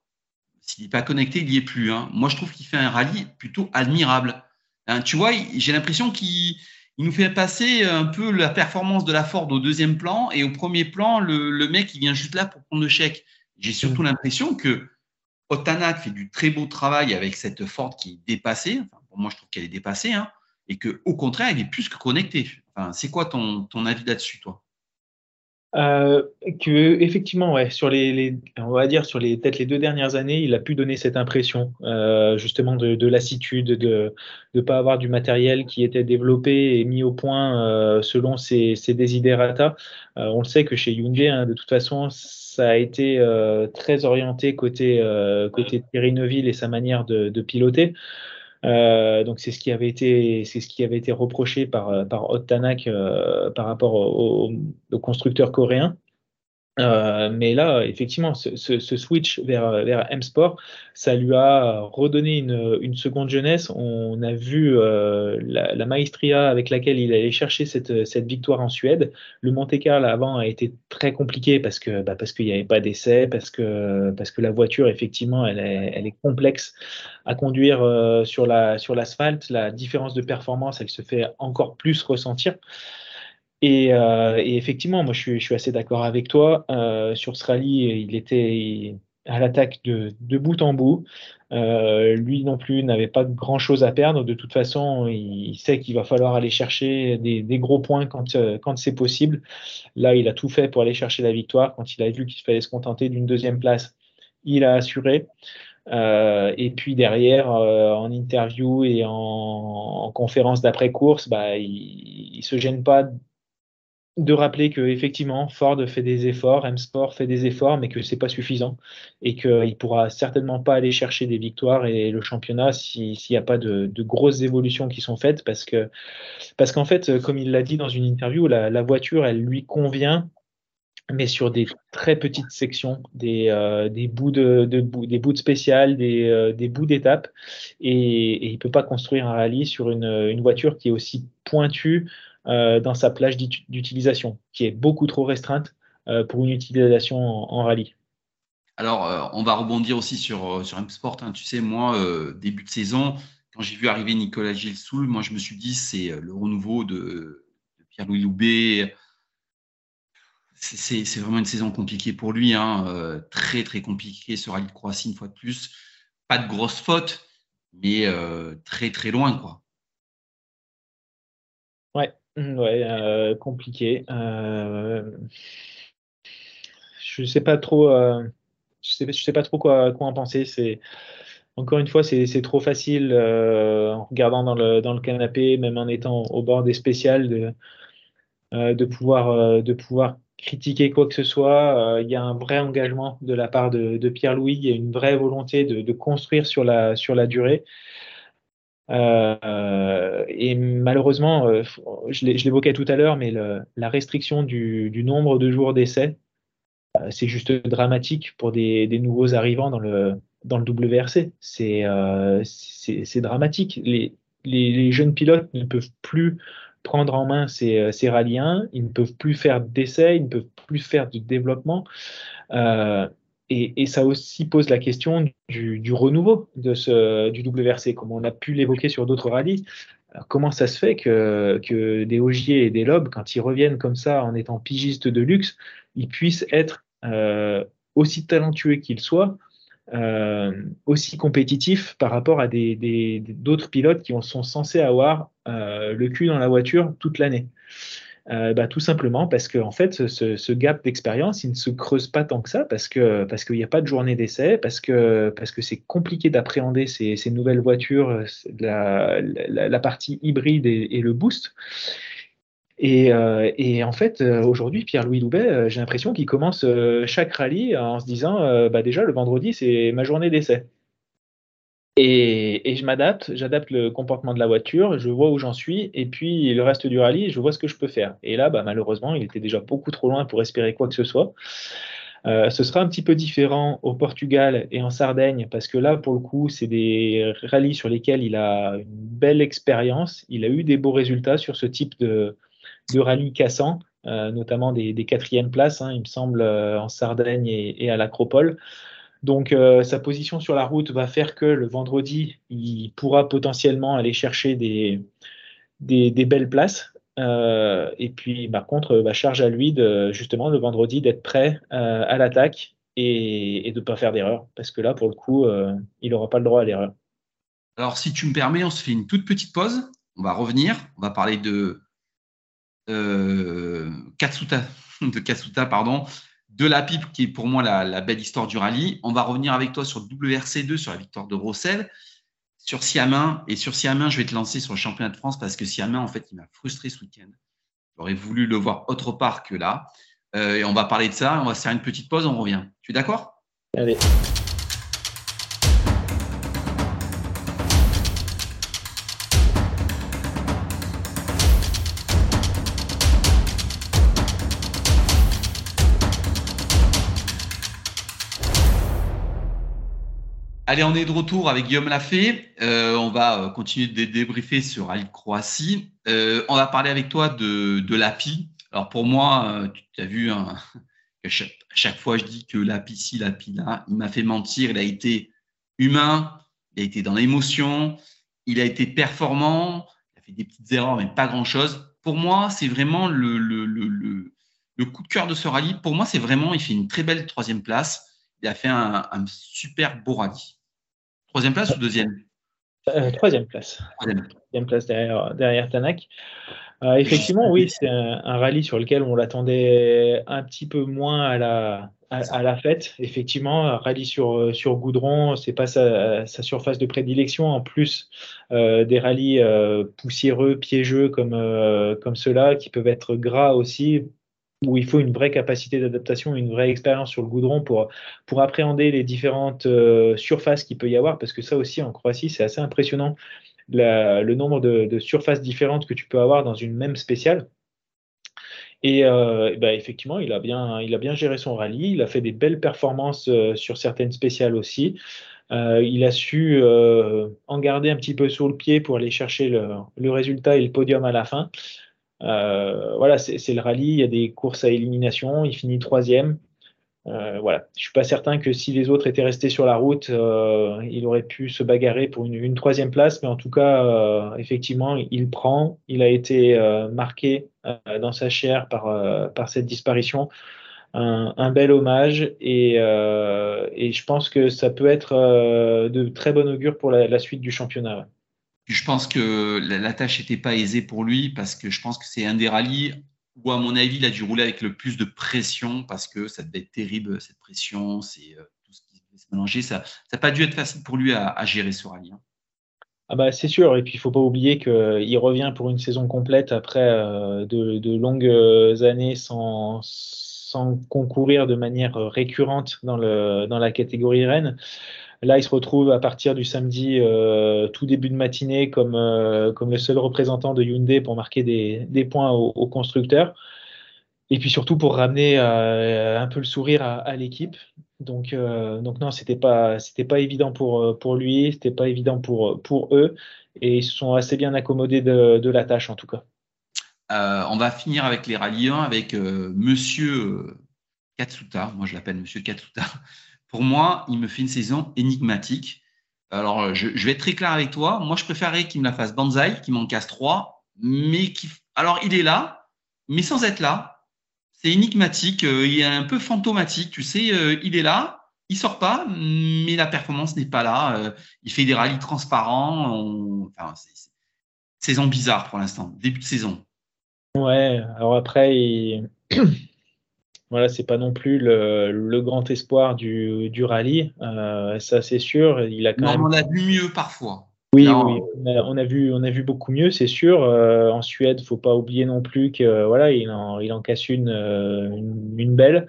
s'il n'est pas connecté, il n'y est plus. Hein. Moi, je trouve qu'il fait un rallye plutôt admirable. Hein, tu vois, j'ai l'impression qu'il il nous fait passer un peu la performance de la Ford au deuxième plan et au premier plan, le, mec, il vient juste là pour prendre le chèque. J'ai surtout mm. l'impression que Otanak fait du très beau travail avec cette Ford qui est dépassée. pour moi, je trouve qu'elle est dépassée. Hein, et que, au contraire, elle est plus que connectée. Enfin, c'est quoi ton, ton avis là-dessus, toi? Euh, que effectivement, ouais, sur les, on va dire sur les peut-être les deux dernières années, il a pu donner cette impression euh, justement de, lassitude, de ne pas avoir du matériel qui était développé et mis au point euh, selon ses, ses desiderata. on le sait que chez Hyundai, hein, de toute façon, ça a été très orienté côté côté Thierry Neuville et sa manière de, de piloter. Euh, donc c'est ce qui avait été c'est ce qui avait été reproché par euh, par Tanak euh, par rapport au, au, constructeur coréen. Euh, mais là, effectivement, ce, ce, switch vers, vers M-Sport, ça lui a redonné une, une seconde jeunesse. On a vu euh, la, la, maestria avec laquelle il allait chercher cette, cette victoire en Suède. Le Monte Carlo avant a été très compliqué parce que bah, parce qu'il n'y avait pas d'essai, parce que parce que la voiture, effectivement, elle est, elle est complexe à conduire euh, sur la sur l'asphalte. La différence de performance, elle se fait encore plus ressentir. Euh, et, effectivement, moi, je suis, assez d'accord avec toi. Euh, sur ce rallye, il était à l'attaque de, bout en bout. Euh, lui non plus n'avait pas grand-chose à perdre. De toute façon, il, sait qu'il va falloir aller chercher des, gros points quand, c'est possible. Là, il a tout fait pour aller chercher la victoire. Quand il a vu qu'il fallait se contenter d'une deuxième place, il a assuré. et puis derrière, en interview et en, conférence d'après-course, bah, il ne se gêne pas de rappeler que effectivement Ford fait des efforts, M-Sport fait des efforts, mais que c'est pas suffisant et qu'il pourra certainement pas aller chercher des victoires et le championnat s'il n'y a pas de, grosses évolutions qui sont faites parce que parce qu'en fait, comme il l'a dit dans une interview, la, voiture elle lui convient mais sur des très petites sections, des, euh, des bouts de, des bouts de spécial, des, euh, des bouts d'étape, et, et, il peut pas construire un rallye sur une, voiture qui est aussi pointue euh, dans sa plage d'utilisation, qui est beaucoup trop restreinte euh, pour une utilisation en, rallye. Alors, euh, on va rebondir aussi sur, sur M-Sport. Hein. Tu sais, moi, début de saison, quand j'ai vu arriver Nicolas Gilsoul, moi, je me suis dit, c'est le renouveau de, Pierre-Louis Loubet. C'est vraiment une saison compliquée pour lui, hein. très très compliqué ce rallye de Croatie une fois de plus. Pas de grosses fautes, mais très très loin quoi. Mmh, ouais, euh, compliqué. Euh, je sais euh, sais, pas trop quoi, en penser. Encore une fois, c'est trop facile en regardant dans le, canapé, même en étant au bord des spéciales, de, pouvoir critiquer quoi que ce soit. Il y a un vrai engagement de la part de, de Pierre-Louis. Il y a une vraie volonté de, construire sur la durée. Euh, et malheureusement, euh, je l'évoquais tout à l'heure, mais la restriction du, nombre de jours d'essai, euh, c'est juste dramatique pour des, nouveaux arrivants dans le, dans le WRC. C'est dramatique. Les, jeunes pilotes ne peuvent plus prendre en main ces, ces rallyens, ils ne peuvent plus faire d'essais, ils ne peuvent plus faire de développement. Et, ça aussi pose la question du, renouveau de ce, du WRC, comme on a pu l'évoquer sur d'autres rallyes. comment ça se fait que, que, des Ogier et des Lobes, quand ils reviennent comme ça en étant pigistes de luxe, ils puissent être euh, aussi talentueux qu'ils soient, euh, aussi compétitifs par rapport à d'autres des, d'autres pilotes qui sont censés avoir euh, le cul dans la voiture toute l'année euh, bah, tout simplement parce que en fait, ce, gap d'expérience, il ne se creuse pas tant que ça parce que parce qu'il n'y a pas de journée d'essai, parce que parce que c'est compliqué d'appréhender ces, ces, nouvelles voitures, euh, la, la, partie hybride et, le boost. Et, euh, et, en fait, aujourd'hui, Pierre-Louis Loubet, j'ai l'impression qu'il commence chaque rallye en se disant, bah déjà le vendredi, c'est ma journée d'essai. Et, je m'adapte, j'adapte le comportement de la voiture, je vois où j'en suis, et puis le reste du rallye, je vois ce que je peux faire. Et là, bah, malheureusement, il était déjà beaucoup trop loin pour espérer quoi que ce soit. Euh, ce sera un petit peu différent au Portugal et en Sardaigne, parce que là, pour le coup, c'est des rallyes sur lesquels il a une belle expérience. Il a eu des beaux résultats sur ce type de, de rallye cassant, euh, notamment des, quatrièmes places, hein, il me semble, euh, en Sardaigne et, et à l'Acropole. Donc euh, sa position sur la route va faire que le vendredi, il pourra potentiellement aller chercher des, des, belles places. Euh, et puis par contre, bah, charge à lui de, justement le vendredi d'être prêt euh, à l'attaque et, de ne pas faire d'erreur. Parce que là, pour le coup, il n'aura pas le droit à l'erreur. Alors si tu me permets, on se fait une toute petite pause. On va revenir. On va parler de Katsuta, de Katsuta pardon, de la pipe, qui est pour moi la, belle histoire du rallye. On va revenir avec toi sur WRC2, sur la victoire de Rossel, sur Siamin. Et sur Siamin, je vais te lancer sur le championnat de France parce que Siamin, en fait, il m'a frustré ce week-end. J'aurais voulu le voir autre part que là. Euh, et on va parler de ça. On va se faire une petite pause. On revient. Tu es d'accord? Allez. Allez, on est de retour avec Guillaume Lafay. Euh, on va euh, continuer de débriefer sur Al Croatie. Euh, on va parler avec toi de, de l'API. Alors pour moi, tu as vu, hein, à chaque, fois je dis que l'API ci, l'API là, il m'a fait mentir. Il a été humain, il a été dans l'émotion, il a été performant, il a fait des petites erreurs, mais pas grand-chose. Pour moi, c'est vraiment le, coup de cœur de ce rallye. Pour moi, c'est vraiment, il fait une très belle troisième place. Il a fait un, un super beau rallye. Troisième place ou deuxième euh, Troisième place. Troisième. place derrière, derrière Tanak. Euh, effectivement, oui, c'est un, rallye sur lequel on l'attendait un petit peu moins à la, à, la fête. Effectivement, rallye sur, sur goudron, c'est pas sa, surface de prédilection. En plus des rallyes poussiéreux, piégeux comme, comme ceux-là, qui peuvent être gras aussi, où il faut une vraie capacité d'adaptation, une vraie expérience sur le goudron pour, appréhender les différentes euh, surfaces qu'il peut y avoir, parce que ça aussi en Croatie, c'est assez impressionnant le nombre de, surfaces différentes que tu peux avoir dans une même spéciale. Et, euh, bah, effectivement, il a, bien, il a bien géré son rallye, il a fait des belles performances euh, sur certaines spéciales aussi. il a su en garder un petit peu sur le pied pour aller chercher le, le résultat et le podium à la fin. Euh, voilà, c'est le rallye, il y a des courses à élimination, il finit troisième. Euh, voilà, je suis pas certain que si les autres étaient restés sur la route, euh, il aurait pu se bagarrer pour une, troisième place, mais en tout cas, effectivement, il prend. Il a été marqué dans sa chair par, par cette disparition. Un, bel hommage et, je pense que ça peut être de très bon augure pour la, la suite du championnat. Je pense que la, tâche n'était pas aisée pour lui parce que je pense que c'est un des rallyes où, à mon avis, il a dû rouler avec le plus de pression parce que ça devait être terrible, cette pression, c'est euh, tout ce qui devait se mélanger. Ça n'a pas dû être facile pour lui à, gérer ce rallye. Hein. Ah bah c'est sûr, et puis il faut pas oublier qu'il revient pour une saison complète après euh, de, longues années sans, sans, concourir de manière récurrente dans, le, dans la catégorie Rennes. Là, il se retrouve à partir du samedi, euh, tout début de matinée, comme, euh, comme le seul représentant de Hyundai pour marquer des, points aux, constructeurs. Et puis surtout pour ramener euh, un peu le sourire à, l'équipe. Donc, non, c'était pas pas évident pour pour lui, c'était pas évident pour eux, et ils se sont assez bien accommodés de, la tâche en tout cas. on va finir avec les 1 avec Monsieur Katsuta. Moi, je l'appelle Monsieur Katsuta pour moi, il me fait une saison énigmatique. Alors, je, vais être très clair avec toi. Moi, je préférerais qu'il me la fasse Banzai, qu'il m'en casse trois. Mais alors, il est là, mais sans être là. C'est énigmatique. Euh, il est un peu fantomatique. Tu sais, euh, il est là, il sort pas, mais la performance n'est pas là. Euh, il fait des rallyes transparents. Saison bizarre pour l'instant, début de saison. Ouais, alors après, il... Voilà, c'est pas non plus le, grand espoir du, rallye, euh, ça c'est sûr. Il a quand même... On a vu mieux parfois. Oui, oui on, a, vu, on a vu beaucoup mieux, c'est sûr. Euh, en Suède, faut pas oublier non plus que voilà, il en, il en casse une, euh, une, belle.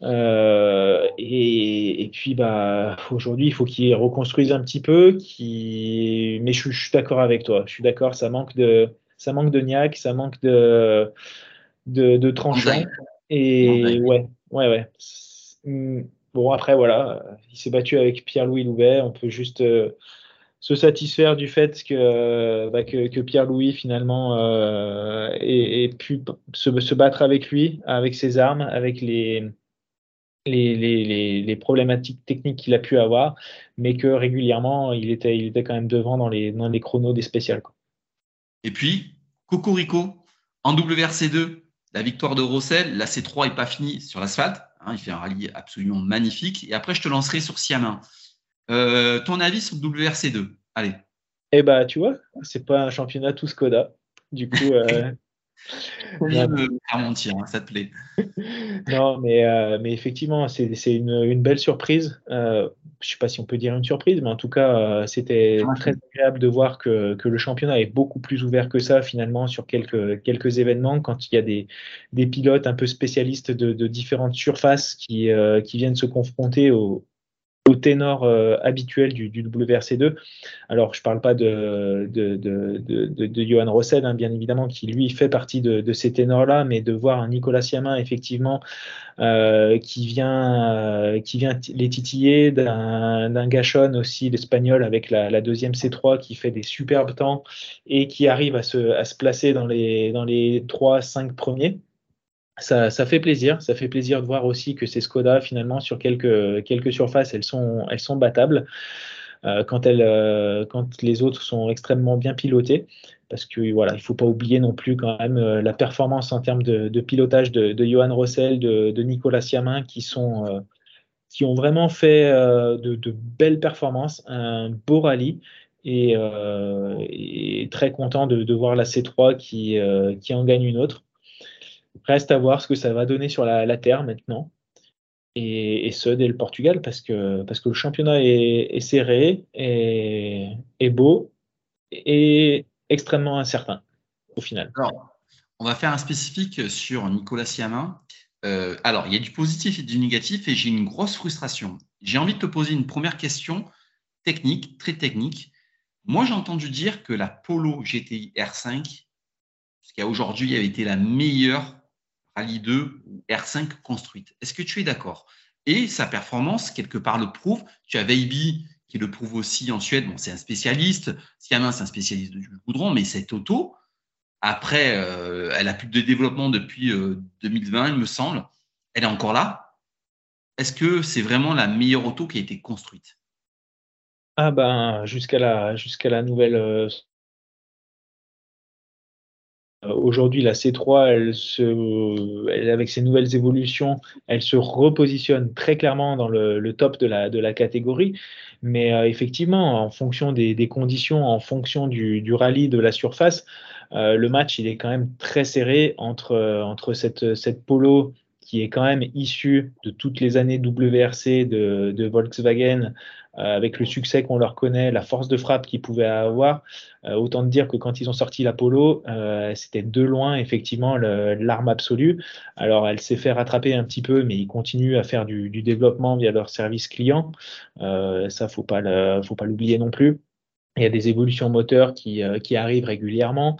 et, puis bah aujourd'hui, il faut qu'il reconstruise un petit peu. Qui... Mais je, suis d'accord avec toi. Je suis d'accord, ça manque de ça manque de niaque, ça manque de de, de tranchant. Et ouais, ouais, ouais. Hmm, bon, après, voilà, il s'est battu avec Pierre-Louis Louvet. On peut juste euh, se satisfaire du fait que, bah, que, Pierre-Louis, finalement, euh, ait, pu se, se, battre avec lui, avec ses armes, avec les, les, les, les, problématiques techniques qu'il a pu avoir, mais que régulièrement, il était, il était quand même devant dans les, dans les chronos des spéciales. Et puis, Cocorico, en WRC2, la victoire de Rossel, la C3 n'est pas finie sur l'asphalte. Hein, il fait un rallye absolument magnifique. Et après, je te lancerai sur Siamin. Euh, ton avis sur WRC2 Allez. Eh bah, tu vois, c'est pas un championnat tout Skoda. Du coup, euh, mentir, hein, ça te plaît. non, mais, euh, mais effectivement, c'est une, une, belle surprise. Euh, je ne sais pas si on peut dire une surprise, mais en tout cas, euh, c'était très agréable de voir que, que, le championnat est beaucoup plus ouvert que ça, finalement, sur quelques, quelques événements, quand il y a des, des pilotes un peu spécialistes de, de différentes surfaces qui, qui viennent se confronter aux, au ténor euh, habituel du, du, WRC2. Alors, je ne parle pas de, de, de, de, Johan Rossel, hein, bien évidemment, qui lui fait partie de, ces ténors-là, mais de voir un Nicolas Siamin, effectivement, euh, qui, vient, euh, qui vient les titiller, d'un Gachon aussi, l'espagnol, avec la, la, deuxième C3, qui fait des superbes temps et qui arrive à se, à se placer dans les, dans les 3-5 premiers ça, ça, fait plaisir. Ça fait plaisir de voir aussi que ces Skoda, finalement, sur quelques, quelques surfaces, elles sont, elles sont battables euh, quand, elles, euh, quand les autres sont extrêmement bien pilotées. Parce que voilà, il faut pas oublier non plus quand même euh, la performance en termes de, de pilotage de, de, Johan Rossel, de, de Nicolas Siamin, qui sont euh, qui ont vraiment fait de, de, belles performances, un beau rallye. Et, et très content de, de, voir la C3 qui, qui en gagne une autre. Reste à voir ce que ça va donner sur la, Terre maintenant. et, ce dès le Portugal parce que, le championnat est, serré, et est beau et extrêmement incertain au final. Alors, on va faire un spécifique sur Nicolas Siamin. Euh, alors, il y a du positif et du négatif et j'ai une grosse frustration. J'ai envie de te poser une première question technique, très technique. Moi, j'ai entendu dire que la Polo GTI R5, qui a aujourd'hui avait été la meilleure Rallye 2 ou R5 construite. Est-ce que tu es d'accord? Et sa performance, quelque part, le prouve. Tu as Veiby qui le prouve aussi en Suède. C'est un spécialiste. Siamin, c'est un spécialiste du goudron, mais cette auto, après, euh, elle a plus de développement depuis 2020, euh, il me semble. Elle est encore là. Est-ce que c'est vraiment la meilleure auto qui a été construite? Ah ben, jusqu'à la, nouvelle euh, aujourd'hui, la C3, elle se, avec ses nouvelles évolutions, elle se repositionne très clairement dans le, top de la, catégorie. Mais euh, effectivement, en fonction des, conditions, en fonction du, rallye de la surface, euh, le match il est quand même très serré entre, cette, polo qui est quand même issue de toutes les années WRC de, Volkswagen, euh, avec le succès qu'on leur connaît, la force de frappe qu'ils pouvaient avoir. Euh, autant de dire que quand ils ont sorti l'Apollo, euh, c'était de loin effectivement l'arme absolue. Alors elle s'est fait rattraper un petit peu, mais ils continuent à faire du, développement via leur service client. ça, faut pas faut pas l'oublier non plus. Il y a des évolutions moteurs qui, arrivent régulièrement.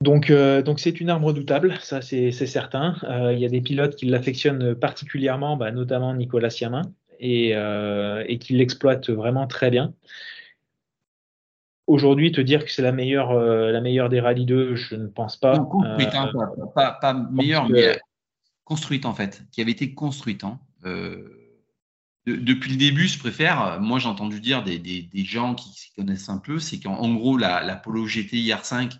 Donc, donc c'est une arme redoutable, ça c'est certain. il y a des pilotes qui l'affectionnent particulièrement, bah, notamment Nicolas Siamin, euh, et, qui l'exploite vraiment très bien. Aujourd'hui, te dire que c'est la meilleure, euh, la meilleure des rallyes 2, je ne pense pas. construite, hein, euh, pas, meilleure, mais construite en fait, qui avait été construite. Hein. depuis le début, je préfère, moi j'ai entendu dire des, gens qui s'y connaissent un peu, c'est qu'en gros, la, la Polo GTI R5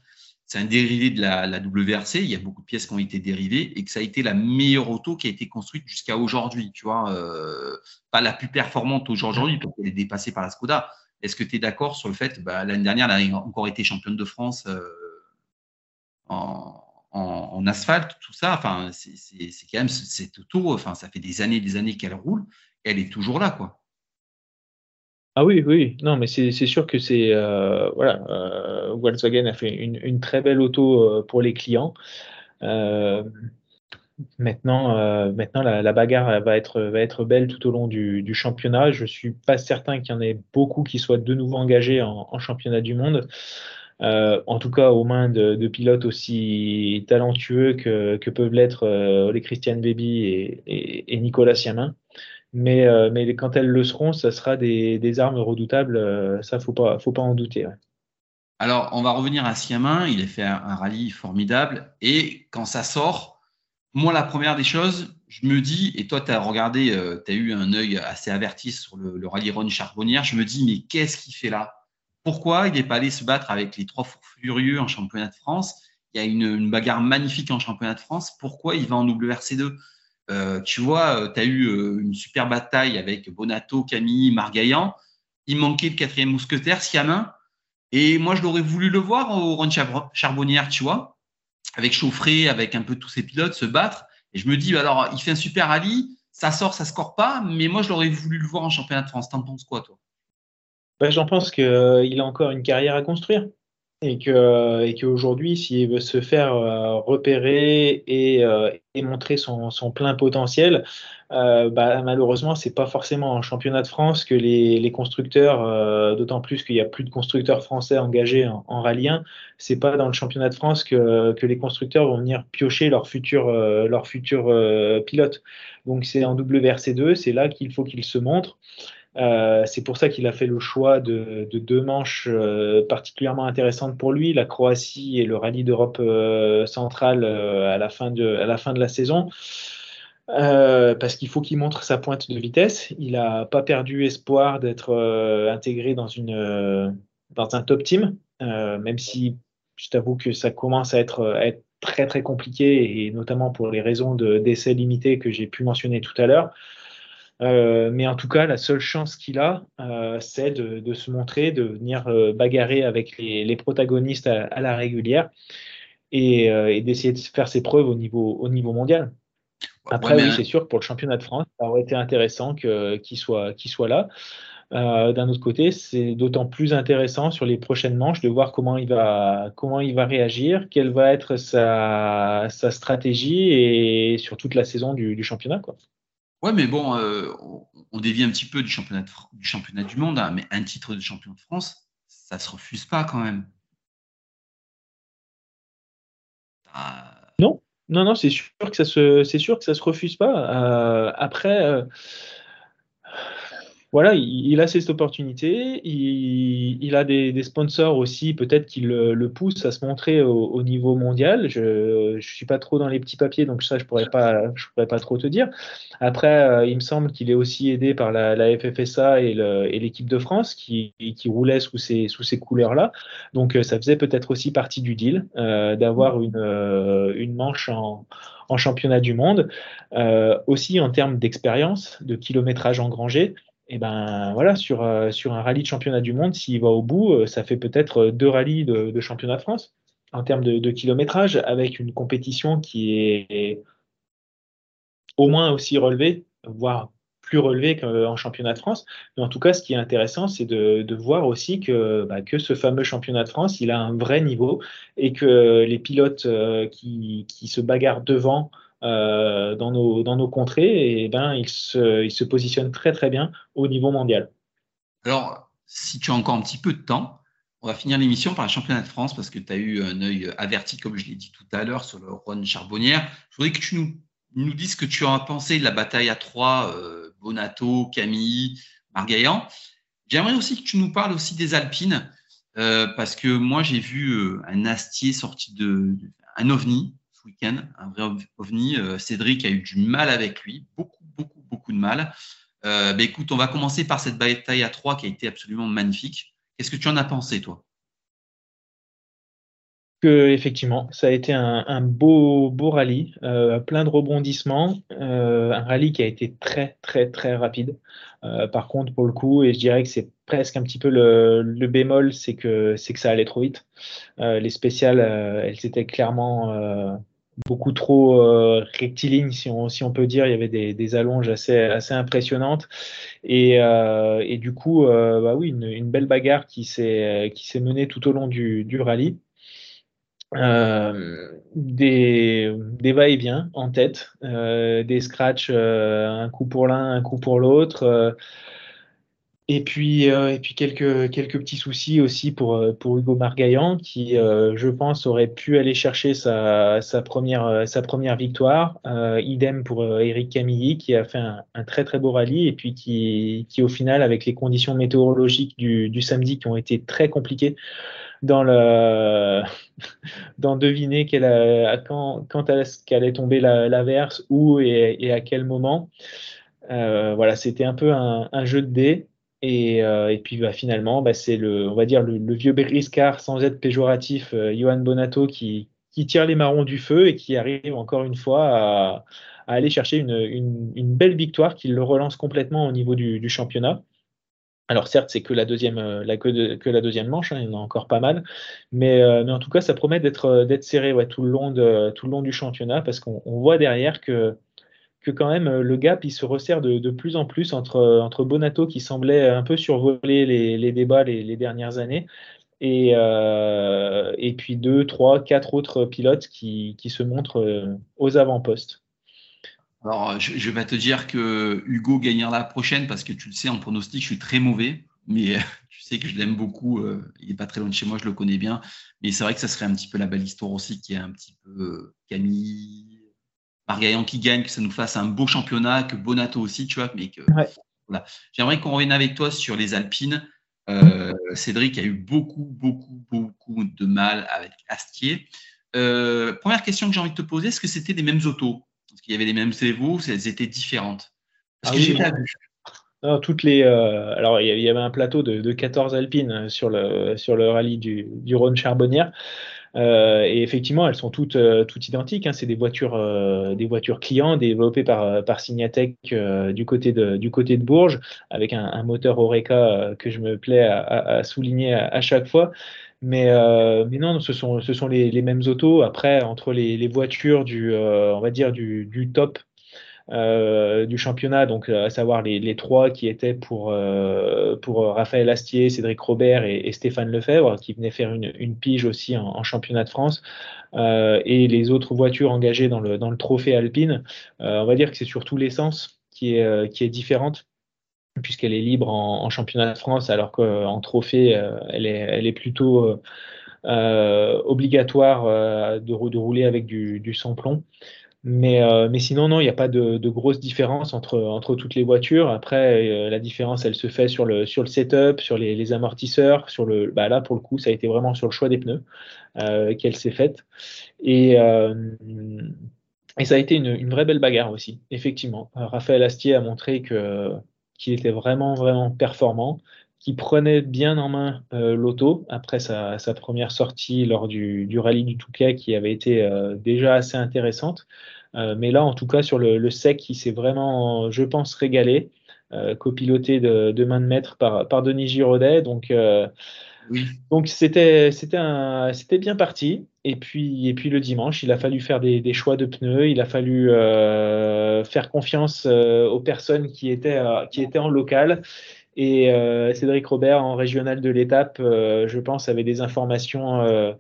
c'est un dérivé de la, WRC. Il y a beaucoup de pièces qui ont été dérivées et que ça a été la meilleure auto qui a été construite jusqu'à aujourd'hui. Tu vois, euh, pas la plus performante aujourd'hui parce qu'elle est dépassée par la Skoda. Est-ce que tu es d'accord sur le fait bah, l'année dernière, elle a encore été championne de France euh, en, asphalte, tout ça? Enfin, c'est quand même cette auto. Enfin, ça fait des années, des années qu'elle roule. Et elle est toujours là, quoi. Ah oui, oui, non, mais c'est sûr que c'est euh, voilà, euh, Volkswagen a fait une, très belle auto euh, pour les clients. maintenant, maintenant la, bagarre va être va être belle tout au long du, championnat. Je suis pas certain qu'il y en ait beaucoup qui soient de nouveau engagés en, championnat du monde. en tout cas, aux mains de, pilotes aussi talentueux que, peuvent l'être les Christian Baby et, et Nicolas Siamin. Mais, euh, mais quand elles le seront, ça sera des, armes redoutables. Euh, ça, faut pas, faut pas en douter. Alors, on va revenir à Siamin. Il a fait un, rallye formidable. Et quand ça sort, moi, la première des choses, je me dis, et toi, tu as regardé, euh, tu as eu un œil assez averti sur le, rallye Ron Charbonnière, je me dis, mais qu'est-ce qu'il fait là? Pourquoi il n'est pas allé se battre avec les trois furieux en championnat de France? Il y a une, une bagarre magnifique en championnat de France. Pourquoi il va en WRC2 euh, tu vois, euh, tu as eu euh, une super bataille avec Bonato, Camille, Margaillan. Il manquait le quatrième mousquetaire, Siamin. Et moi, je l'aurais voulu le voir au Run Charbonnière, tu vois, avec Chauffré, avec un peu tous ces pilotes se battre. Et je me dis, alors, il fait un super rallye, ça sort, ça score pas, mais moi, je l'aurais voulu le voir en championnat de France. T'en penses quoi, toi? Ben, J'en pense qu'il a encore une carrière à construire et que et qu'aujourd'hui, s'il veut se faire euh, repérer et, euh, montrer son, plein potentiel, euh, bah, malheureusement, c'est pas forcément en championnat de France que les, constructeurs, euh, d'autant plus qu'il y a plus de constructeurs français engagés en, rallye 1, c'est pas dans le championnat de France que, les constructeurs vont venir piocher leurs futurs leurs futurs pilotes. Donc c'est en WRC2, c'est là qu'il faut qu'ils se montrent. Euh, c'est pour ça qu'il a fait le choix de, deux manches euh, particulièrement intéressantes pour lui, la Croatie et le rallye d'Europe euh, centrale à, la fin de, la saison. parce qu'il faut qu'il montre sa pointe de vitesse. Il n'a pas perdu espoir d'être intégré dans, un top team, même si je t'avoue que ça commence à être, à être, très très compliqué, et notamment pour les raisons d'essais limités que j'ai pu mentionner tout à l'heure. Euh, mais en tout cas, la seule chance qu'il a, euh, c'est de, se montrer, de venir euh, bagarrer avec les, protagonistes à, la régulière et, d'essayer de faire ses preuves au niveau, au niveau mondial. Après, oui, c'est sûr que pour le championnat de France, ça aurait été intéressant qu'il soit, soit là. D'un autre côté, c'est d'autant plus intéressant sur les prochaines manches de voir comment il va, comment il va réagir, quelle va être sa, sa stratégie et sur toute la saison du, championnat. Quoi. Ouais, mais bon, euh, on dévie un petit peu du championnat, du, monde, hein, mais un titre de champion de France, ça se refuse pas quand même. Non, non, non, c'est sûr que ça se, se refuse pas. Euh, après voilà, il, a cette opportunité, il, a des, sponsors aussi, peut-être qui le, poussent à se montrer au, niveau mondial. Je ne suis pas trop dans les petits papiers, donc ça, je ne pourrais, pas, je pourrais pas trop te dire. Après, euh, il me semble qu'il est aussi aidé par la, FFSA et l'équipe de France qui, qui roulait sous ces, sous ces couleurs-là. Donc, euh, ça faisait peut-être aussi partie du deal euh, d'avoir une, une manche en, en championnat du monde. aussi en termes d'expérience, de kilométrage engrangé, et ben voilà, sur, euh, sur un rallye de championnat du monde, s'il va au bout, euh, ça fait peut-être deux rallyes de, championnat de France en termes de, kilométrage, avec une compétition qui est au moins aussi relevée, voire plus relevée qu'en championnat de France. Mais en tout cas, ce qui est intéressant, c'est de, voir aussi que, bah, ce fameux championnat de France, il a un vrai niveau et que les pilotes euh, qui, qui, se bagarrent devant euh, dans, nos, contrées, et ben, il se, il se positionne très très bien au niveau mondial. Alors, si tu as encore un petit peu de temps, on va finir l'émission par la championnat de France parce que tu as eu un œil averti, comme je l'ai dit tout à l'heure, sur le Rhône Charbonnière. Je voudrais que tu nous, dises ce que tu as pensé de la bataille à trois, euh, Bonato, Camille, Margaillan. J'aimerais aussi que tu nous parles aussi des Alpines, euh, parce que moi j'ai vu un Astier sorti de, un ovni week-end, un vrai ovni. Euh, Cédric a eu du mal avec lui, beaucoup, beaucoup, beaucoup de mal. Euh, bah, écoute, on va commencer par cette bataille à 3 qui a été absolument magnifique. Qu'est-ce que tu en as pensé, toi? Que, effectivement, ça a été un, beau, beau rallye, euh, plein de rebondissements, un rallye qui a été très, très, très rapide. par contre, pour le coup, et je dirais que c'est presque un petit peu le, bémol, c'est que, c'est que ça allait trop vite. les spéciales, elles étaient clairement beaucoup trop euh, rectiligne, si on, peut dire. Il y avait des, allonges assez, impressionnantes. Et, euh, du coup, euh, bah oui, une, belle bagarre qui s'est menée tout au long du, rallye. Des, des va-et-vient en tête, des scratchs, un coup pour l'un, un coup pour l'autre. Et puis, euh, et puis quelques, quelques petits soucis aussi pour, euh, pour Hugo Margaillan, qui, euh, je pense, aurait pu aller chercher sa, sa, première, sa première victoire. idem pour Eric Camilly, qui a fait un, très très beau rallye, et puis qui, qui, au final, avec les conditions météorologiques du, du samedi qui ont été très compliquées, dans le dans deviner quelle, à quand, quand tomber l'averse, où et, et, à quel moment. voilà, c'était un peu un, un jeu de dés. Euh, et, puis bah, finalement, bah, c'est le, on va dire le, vieux briscard sans être péjoratif, euh, Johan Bonato, qui, tire les marrons du feu et qui arrive encore une fois à, aller chercher une, belle victoire qui le relance complètement au niveau du, championnat. Alors certes, c'est que la deuxième, euh, manche, hein, il y en a encore pas mal, mais, en tout cas, ça promet d'être serré tout le long du championnat parce qu'on voit derrière que que quand même euh, le gap il se resserre de, plus en plus entre, entre Bonato qui semblait un peu survoler les, débats les, dernières années et, euh, et puis deux, trois, quatre autres pilotes qui, se montrent euh, aux avant-postes. Alors, je, vais te dire que Hugo gagnera la prochaine parce que tu le sais, en pronostic, je suis très mauvais, mais tu sais que je l'aime beaucoup. il n'est pas très loin de chez moi, je le connais bien. Mais c'est vrai que ça serait un petit peu la histoire aussi qui est un petit peu Camille, Margaillan qui gagne, que ça nous fasse un beau championnat, que Bonato aussi, tu vois. Mais que, voilà. J'aimerais qu'on revienne avec toi sur les Alpines. Euh, Cédric a eu beaucoup, beaucoup, beaucoup de mal avec Astier. Euh, première question que j'ai envie de te poser, est-ce que c'était les mêmes autos? Est-ce qu'il y avait les mêmes Evo elles étaient différentes? Parce ah que j'ai pas vu. toutes les, euh, alors il y avait un plateau de, 14 Alpines sur le, sur le rallye du, du Rhône Charbonnière. Euh, et effectivement, elles sont toutes, euh, toutes identiques. Hein. C'est des voitures, euh, des voitures clients développées par, par Signatec du, côté de, du côté de Bourges, avec un, moteur Oreca que je me plais à, souligner à, chaque fois. Mais, mais, non, ce sont, ce sont les, les, mêmes autos. Après, entre les, les voitures du, on va dire du, du top du championnat, donc à savoir les, trois qui étaient pour, pour Raphaël Astier, Cédric Robert et, Stéphane Lefebvre, qui venaient faire une, pige aussi en, championnat de France, et les autres voitures engagées dans le, trophée alpine. on va dire que c'est surtout l'essence qui est, différente puisqu'elle est libre en, championnat de France, alors qu'en trophée, euh, elle, est, plutôt euh, euh, obligatoire de, rouler avec du, du sans-plomb. Mais, mais, sinon, non, il n'y a pas de, grosse différence entre, entre toutes les voitures. Après, la différence, elle se fait sur le, sur le setup, sur les, amortisseurs. Sur le, bah là, pour le coup, ça a été vraiment sur le choix des pneus qu'elle s'est faite. Et, et ça a été une, une, vraie belle bagarre aussi, effectivement. Raphaël Astier a montré que qui était vraiment, vraiment performant, qui prenait bien en main euh, l'auto après sa, première sortie lors du, rallye du Touquet qui avait été euh, déjà assez intéressante. Euh, mais là, en tout cas, sur le, sec, il s'est vraiment, je pense, régalé, copiloté de, de, main de maître par, par Denis Giraudet. Donc, donc c'était c'était bien parti. Et puis et puis le dimanche, il a fallu faire des, choix de pneus. Il a fallu faire confiance aux personnes qui étaient qui étaient en local. Et Cédric Robert en régional de l'étape, je pense, avait des informations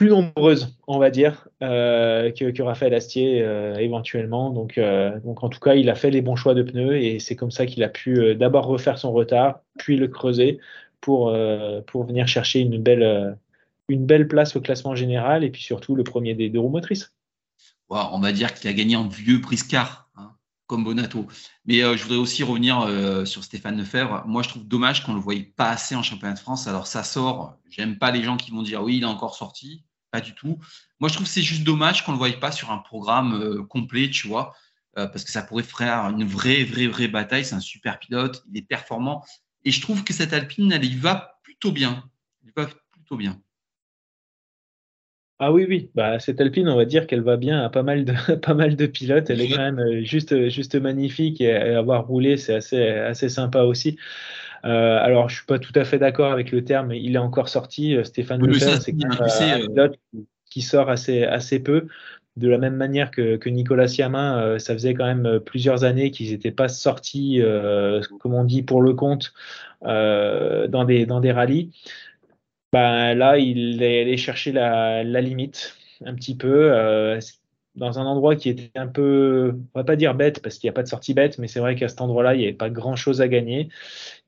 plus nombreuses, on va dire, euh, que, Raphaël Astier euh, éventuellement. Donc, euh, donc, en tout cas, il a fait les bons choix de pneus et c'est comme ça qu'il a pu d'abord refaire son retard, puis le creuser pour, pour venir chercher une belle, une belle place au classement général et puis surtout le premier des deux roues motrices. on va dire qu'il a gagné en vieux briscard, hein, comme Bonato. Mais je voudrais aussi revenir sur Stéphane Lefebvre. Moi, je trouve dommage qu'on ne le voyait pas assez en championnat de France. Alors, ça sort. J'aime pas les gens qui vont dire oui, il est encore sorti pas du tout. Moi, je trouve c'est juste dommage qu'on ne le voie pas sur un programme euh, complet, tu vois, euh, parce que ça pourrait faire une vraie, vraie, vraie bataille. C'est un super pilote, il est performant. Et je trouve que cette Alpine, elle y va plutôt bien. Elle va plutôt bien. Ah oui, oui, bah, cette Alpine, on va dire qu'elle va bien à pas mal de, pas mal de pilotes. Elle est quand même euh, juste, juste magnifique et avoir roulé, c'est assez, assez sympa aussi. Euh, alors, je suis pas tout à fait d'accord avec le terme. Il est encore sorti. Euh, Stéphane Lefebvre, c'est un euh, pilote qui sort assez, assez peu. De la même manière que, que Nicolas Siamin, ça faisait quand même plusieurs années qu'ils n'étaient pas sortis, comme on dit, pour le compte dans, des, dans des rallyes. Ben, là, il est allé chercher la, limite un petit peu dans un endroit qui était un peu, on va pas dire bête parce qu'il n'y a pas de sortie bête, mais c'est vrai qu'à cet endroit-là, il n'y avait pas grand-chose à gagner.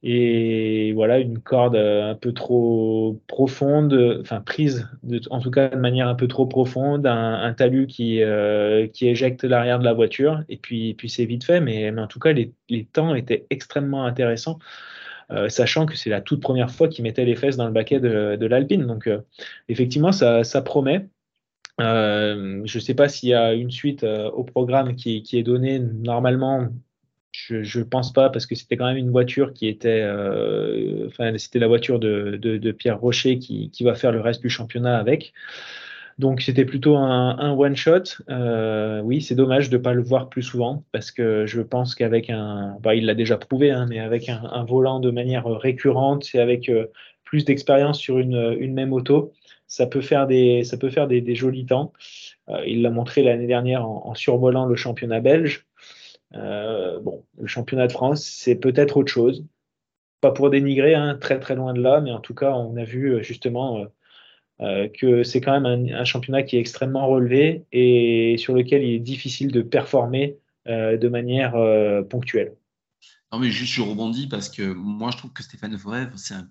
Et voilà, une corde un peu trop profonde, enfin prise, en tout cas de manière un peu trop profonde, un, talus qui, euh, qui éjecte l'arrière de la voiture, et puis, puis c'est vite fait, mais, mais en tout cas, les, les temps étaient extrêmement intéressants. Euh, sachant que c'est la toute première fois qu'il mettait les fesses dans le baquet de, l'Alpine. Donc, euh, effectivement, ça, promet. Euh, je ne sais pas s'il y a une suite au programme qui, est donné. Normalement, je ne pense pas parce que c'était quand même une voiture qui était, enfin, c'était la voiture de, Pierre Rocher qui, va faire le reste du championnat avec. Donc c'était plutôt un, one shot. oui, c'est dommage de ne pas le voir plus souvent parce que je pense qu'avec un, bah, il l'a déjà prouvé, hein, mais avec un, volant de manière récurrente et avec plus d'expérience sur une, même auto, ça peut faire des, jolis temps. Euh, il l'a montré l'année dernière en, survolant le championnat belge. Euh, bon, le championnat de France, c'est peut-être autre chose. Pas pour dénigrer, hein, très très loin de là, mais en tout cas, on a vu euh, que c'est quand même un, championnat qui est extrêmement relevé et sur lequel il est difficile de performer de manière ponctuelle. Non, mais juste je rebondis parce que moi je trouve que Stéphane Forèvre, c'est un,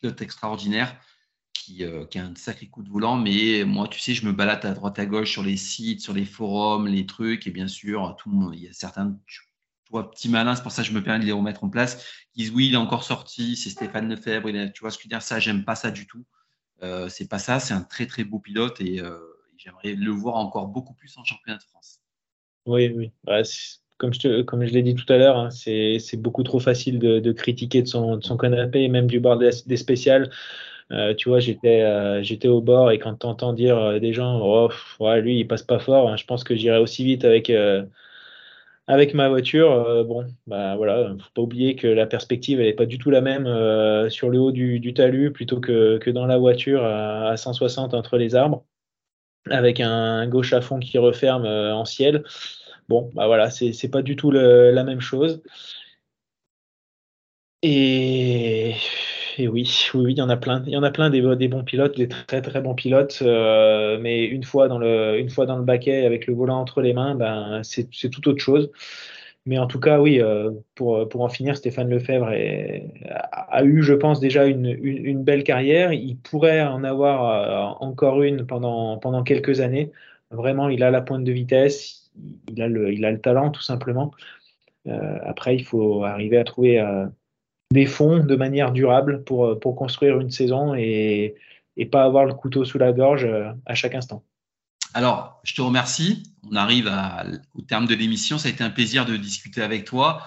pilote extraordinaire. Euh, qui, a un sacré coup de volant. Mais moi, tu sais, je me balade à droite à gauche sur les sites, sur les forums, les trucs. Et bien sûr, tout le monde, il y a certains toi, petit malin, c'est pour ça que je me permets de les remettre en place, qui disent oui, il est encore sorti, c'est Stéphane Lefebvre, tu vois ce que je veux dire, ça, j'aime pas ça du tout. Euh, c'est pas ça, c'est un très très beau pilote et euh, j'aimerais le voir encore beaucoup plus en championnat de France. Oui, oui. comme je, l'ai dit tout à l'heure, hein, c'est beaucoup trop facile de, critiquer de son, de canapé et même du bord des, spéciales. Euh, tu vois, j'étais au bord et quand tu entends dire des gens, oh, lui, il passe pas fort, hein, je pense que j'irai aussi vite avec, avec ma voiture. bon, bah voilà, faut pas oublier que la perspective, elle est pas du tout la même sur le haut du, talus plutôt que, que dans la voiture à, 160 entre les arbres. avec un gauche à fond qui referme en ciel. Bon, bah voilà, c'est pas du tout la même chose. Et, oui, oui, il y en a plein. Il y en a plein des, bons pilotes, des très très bons pilotes. Euh, mais une fois dans le, une fois dans le baquet avec le volant entre les mains, ben c'est tout autre chose. Mais en tout cas, oui, euh, pour, pour en finir, Stéphane Lefebvre a, eu, je pense, déjà une, une, belle carrière. Il pourrait en avoir euh, encore une pendant, pendant quelques années. Vraiment, il a la pointe de vitesse, il a le, il a le talent, tout simplement. après, il faut arriver à trouver des fonds de manière durable pour, euh, pour construire une saison et, et pas avoir le couteau sous la gorge euh, à chaque instant. Alors, je te remercie. On arrive au terme de l'émission. Ça a été un plaisir de discuter avec toi.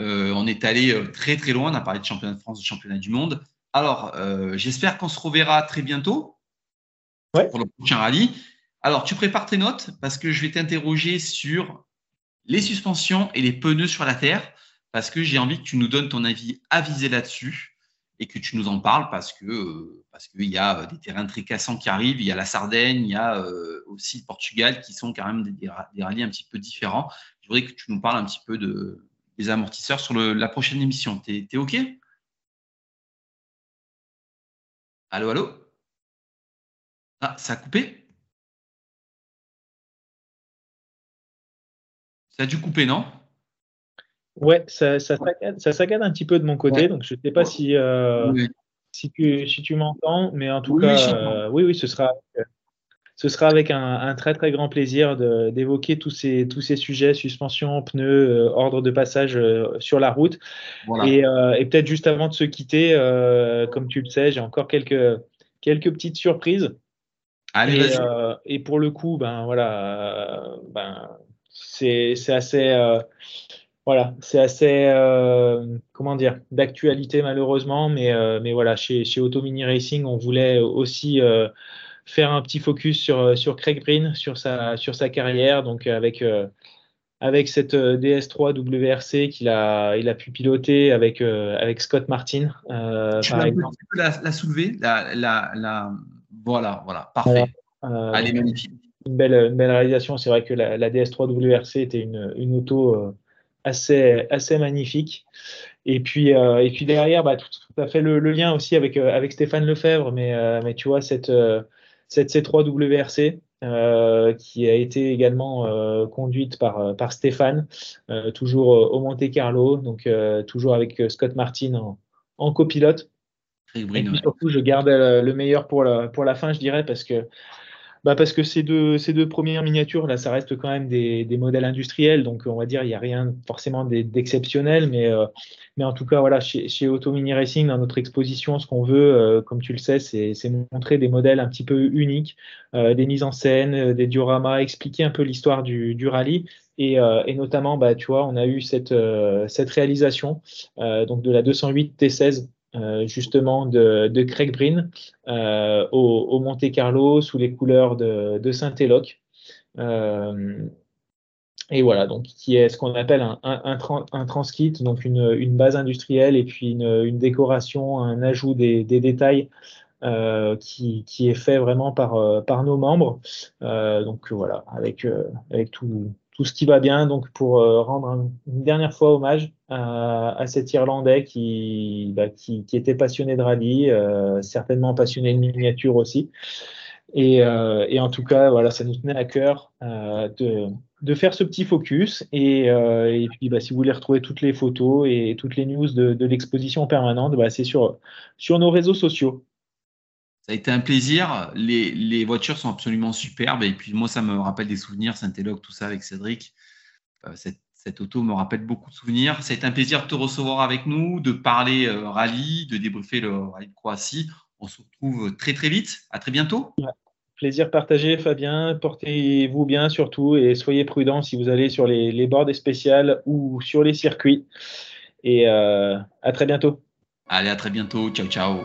Euh, on est allé très très loin. On a parlé de championnat de France, de championnat du monde. Alors, j'espère qu'on se reverra très bientôt pour le prochain rallye. Alors, tu prépares tes notes parce que je vais t'interroger sur les suspensions et les pneus sur la terre parce que j'ai envie que tu nous donnes ton avis avisé là-dessus et que tu nous en parles parce que euh, parce qu'il y a euh, des terrains très cassants qui arrivent, il y a la Sardaigne, il y a euh, aussi le Portugal qui sont quand même des, des, rallyes un petit peu différents. Je voudrais que tu nous parles un petit peu de, des amortisseurs sur la prochaine émission. T'es es OK? Allô, allô? Ah, ça a coupé? Ça a dû couper, non? Ouais, ça, ça, saccade, un petit peu de mon côté, donc je ne sais pas si, euh, si tu, si tu m'entends, mais en tout cas, euh, oui, oui, ce sera, ce sera avec un, très très grand plaisir d'évoquer tous ces, tous ces sujets, suspension, pneus, euh, ordre de passage sur la route. Et, et peut-être juste avant de se quitter, comme tu le sais, j'ai encore quelques, quelques petites surprises. Allez, et, et, pour le coup, ben voilà, ben, c'est assez voilà, c'est assez, euh, comment dire, d'actualité malheureusement, mais, euh, mais voilà, chez, chez Auto Mini Racing, on voulait aussi euh, faire un petit focus sur, sur Craig Breen, sur sa, sur sa carrière, donc avec, avec cette DS3 WRC qu'il a, il a pu piloter avec, avec Scott Martin. Tu par exemple. La, la soulever, la, la, la, voilà, voilà, parfait. Elle est magnifique. Une belle, une belle réalisation. C'est vrai que la, la DS3 WRC était une, une auto assez, assez magnifique. Et puis, euh, et puis derrière, bah, tout, à fait le, lien aussi avec, euh, avec Stéphane Lefebvre, mais, euh, mais tu vois, cette, cette C3 WRC qui a été également conduite par, par Stéphane, toujours au Monte Carlo, donc toujours avec Scott Martin en, en copilote. Et puis surtout, je garde le meilleur pour la, pour la fin, je dirais, parce que bah parce que ces deux, ces deux premières miniatures, là, ça reste quand même des, des modèles industriels, donc on va dire il n'y a rien forcément d'exceptionnel, mais, euh, mais en tout cas, voilà, chez, chez Auto Mini Racing, dans notre exposition, ce qu'on veut, euh, comme tu le sais, c'est montrer des modèles un petit peu uniques, euh, des mises en scène, des dioramas, expliquer un peu l'histoire du, du rallye. Et, et, notamment, bah, tu vois, on a eu cette, cette réalisation donc de la 208 T16 euh, justement de, de, Craig Breen euh, au, au, Monte Carlo sous les couleurs de, de Saint-Éloque. Euh, et voilà, donc qui est ce qu'on appelle un, un, un, transkit, donc une, une, base industrielle et puis une, une décoration, un ajout des, des détails euh, qui, qui, est fait vraiment par, par nos membres. Donc voilà, avec, avec tout, tout ce qui va bien, donc pour euh, rendre une dernière fois hommage à, cet Irlandais qui, bah, qui, qui, était passionné de rallye, euh, certainement passionné de miniature aussi. Et, euh, et, en tout cas, voilà, ça nous tenait à cœur de, de, faire ce petit focus. Et, puis, bah, si vous voulez retrouver toutes les photos et toutes les news de, de l'exposition permanente, bah, c'est sur, sur nos réseaux sociaux. Ça a été un plaisir. Les, les, voitures sont absolument superbes. Et puis, moi, ça me rappelle des souvenirs, Saint-Éloque, tout ça avec Cédric. Euh, cette, cette, auto me rappelle beaucoup de souvenirs. Ça a été un plaisir de te recevoir avec nous, de parler euh, rallye, de débriefer le rallye de Croatie. On se retrouve très, très vite. À très bientôt. Plaisir partagé, Fabien. Portez-vous bien surtout et soyez prudents si vous allez sur les, les bords spéciales ou sur les circuits. Et euh, à très bientôt. Allez, à très bientôt. Ciao, ciao.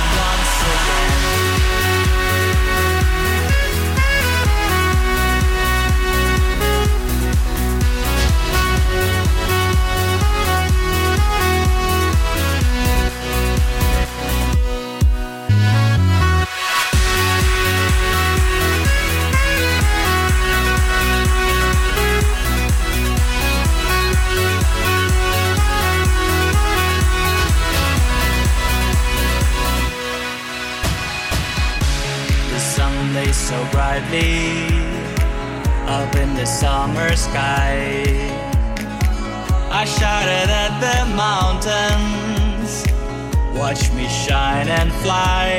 again. So brightly up in the summer sky. I shouted at the mountains, watch me shine and fly.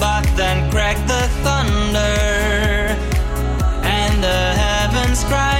But then cracked the thunder, and the heavens cried.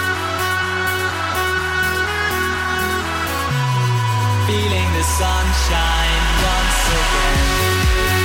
Feeling the sunshine once again.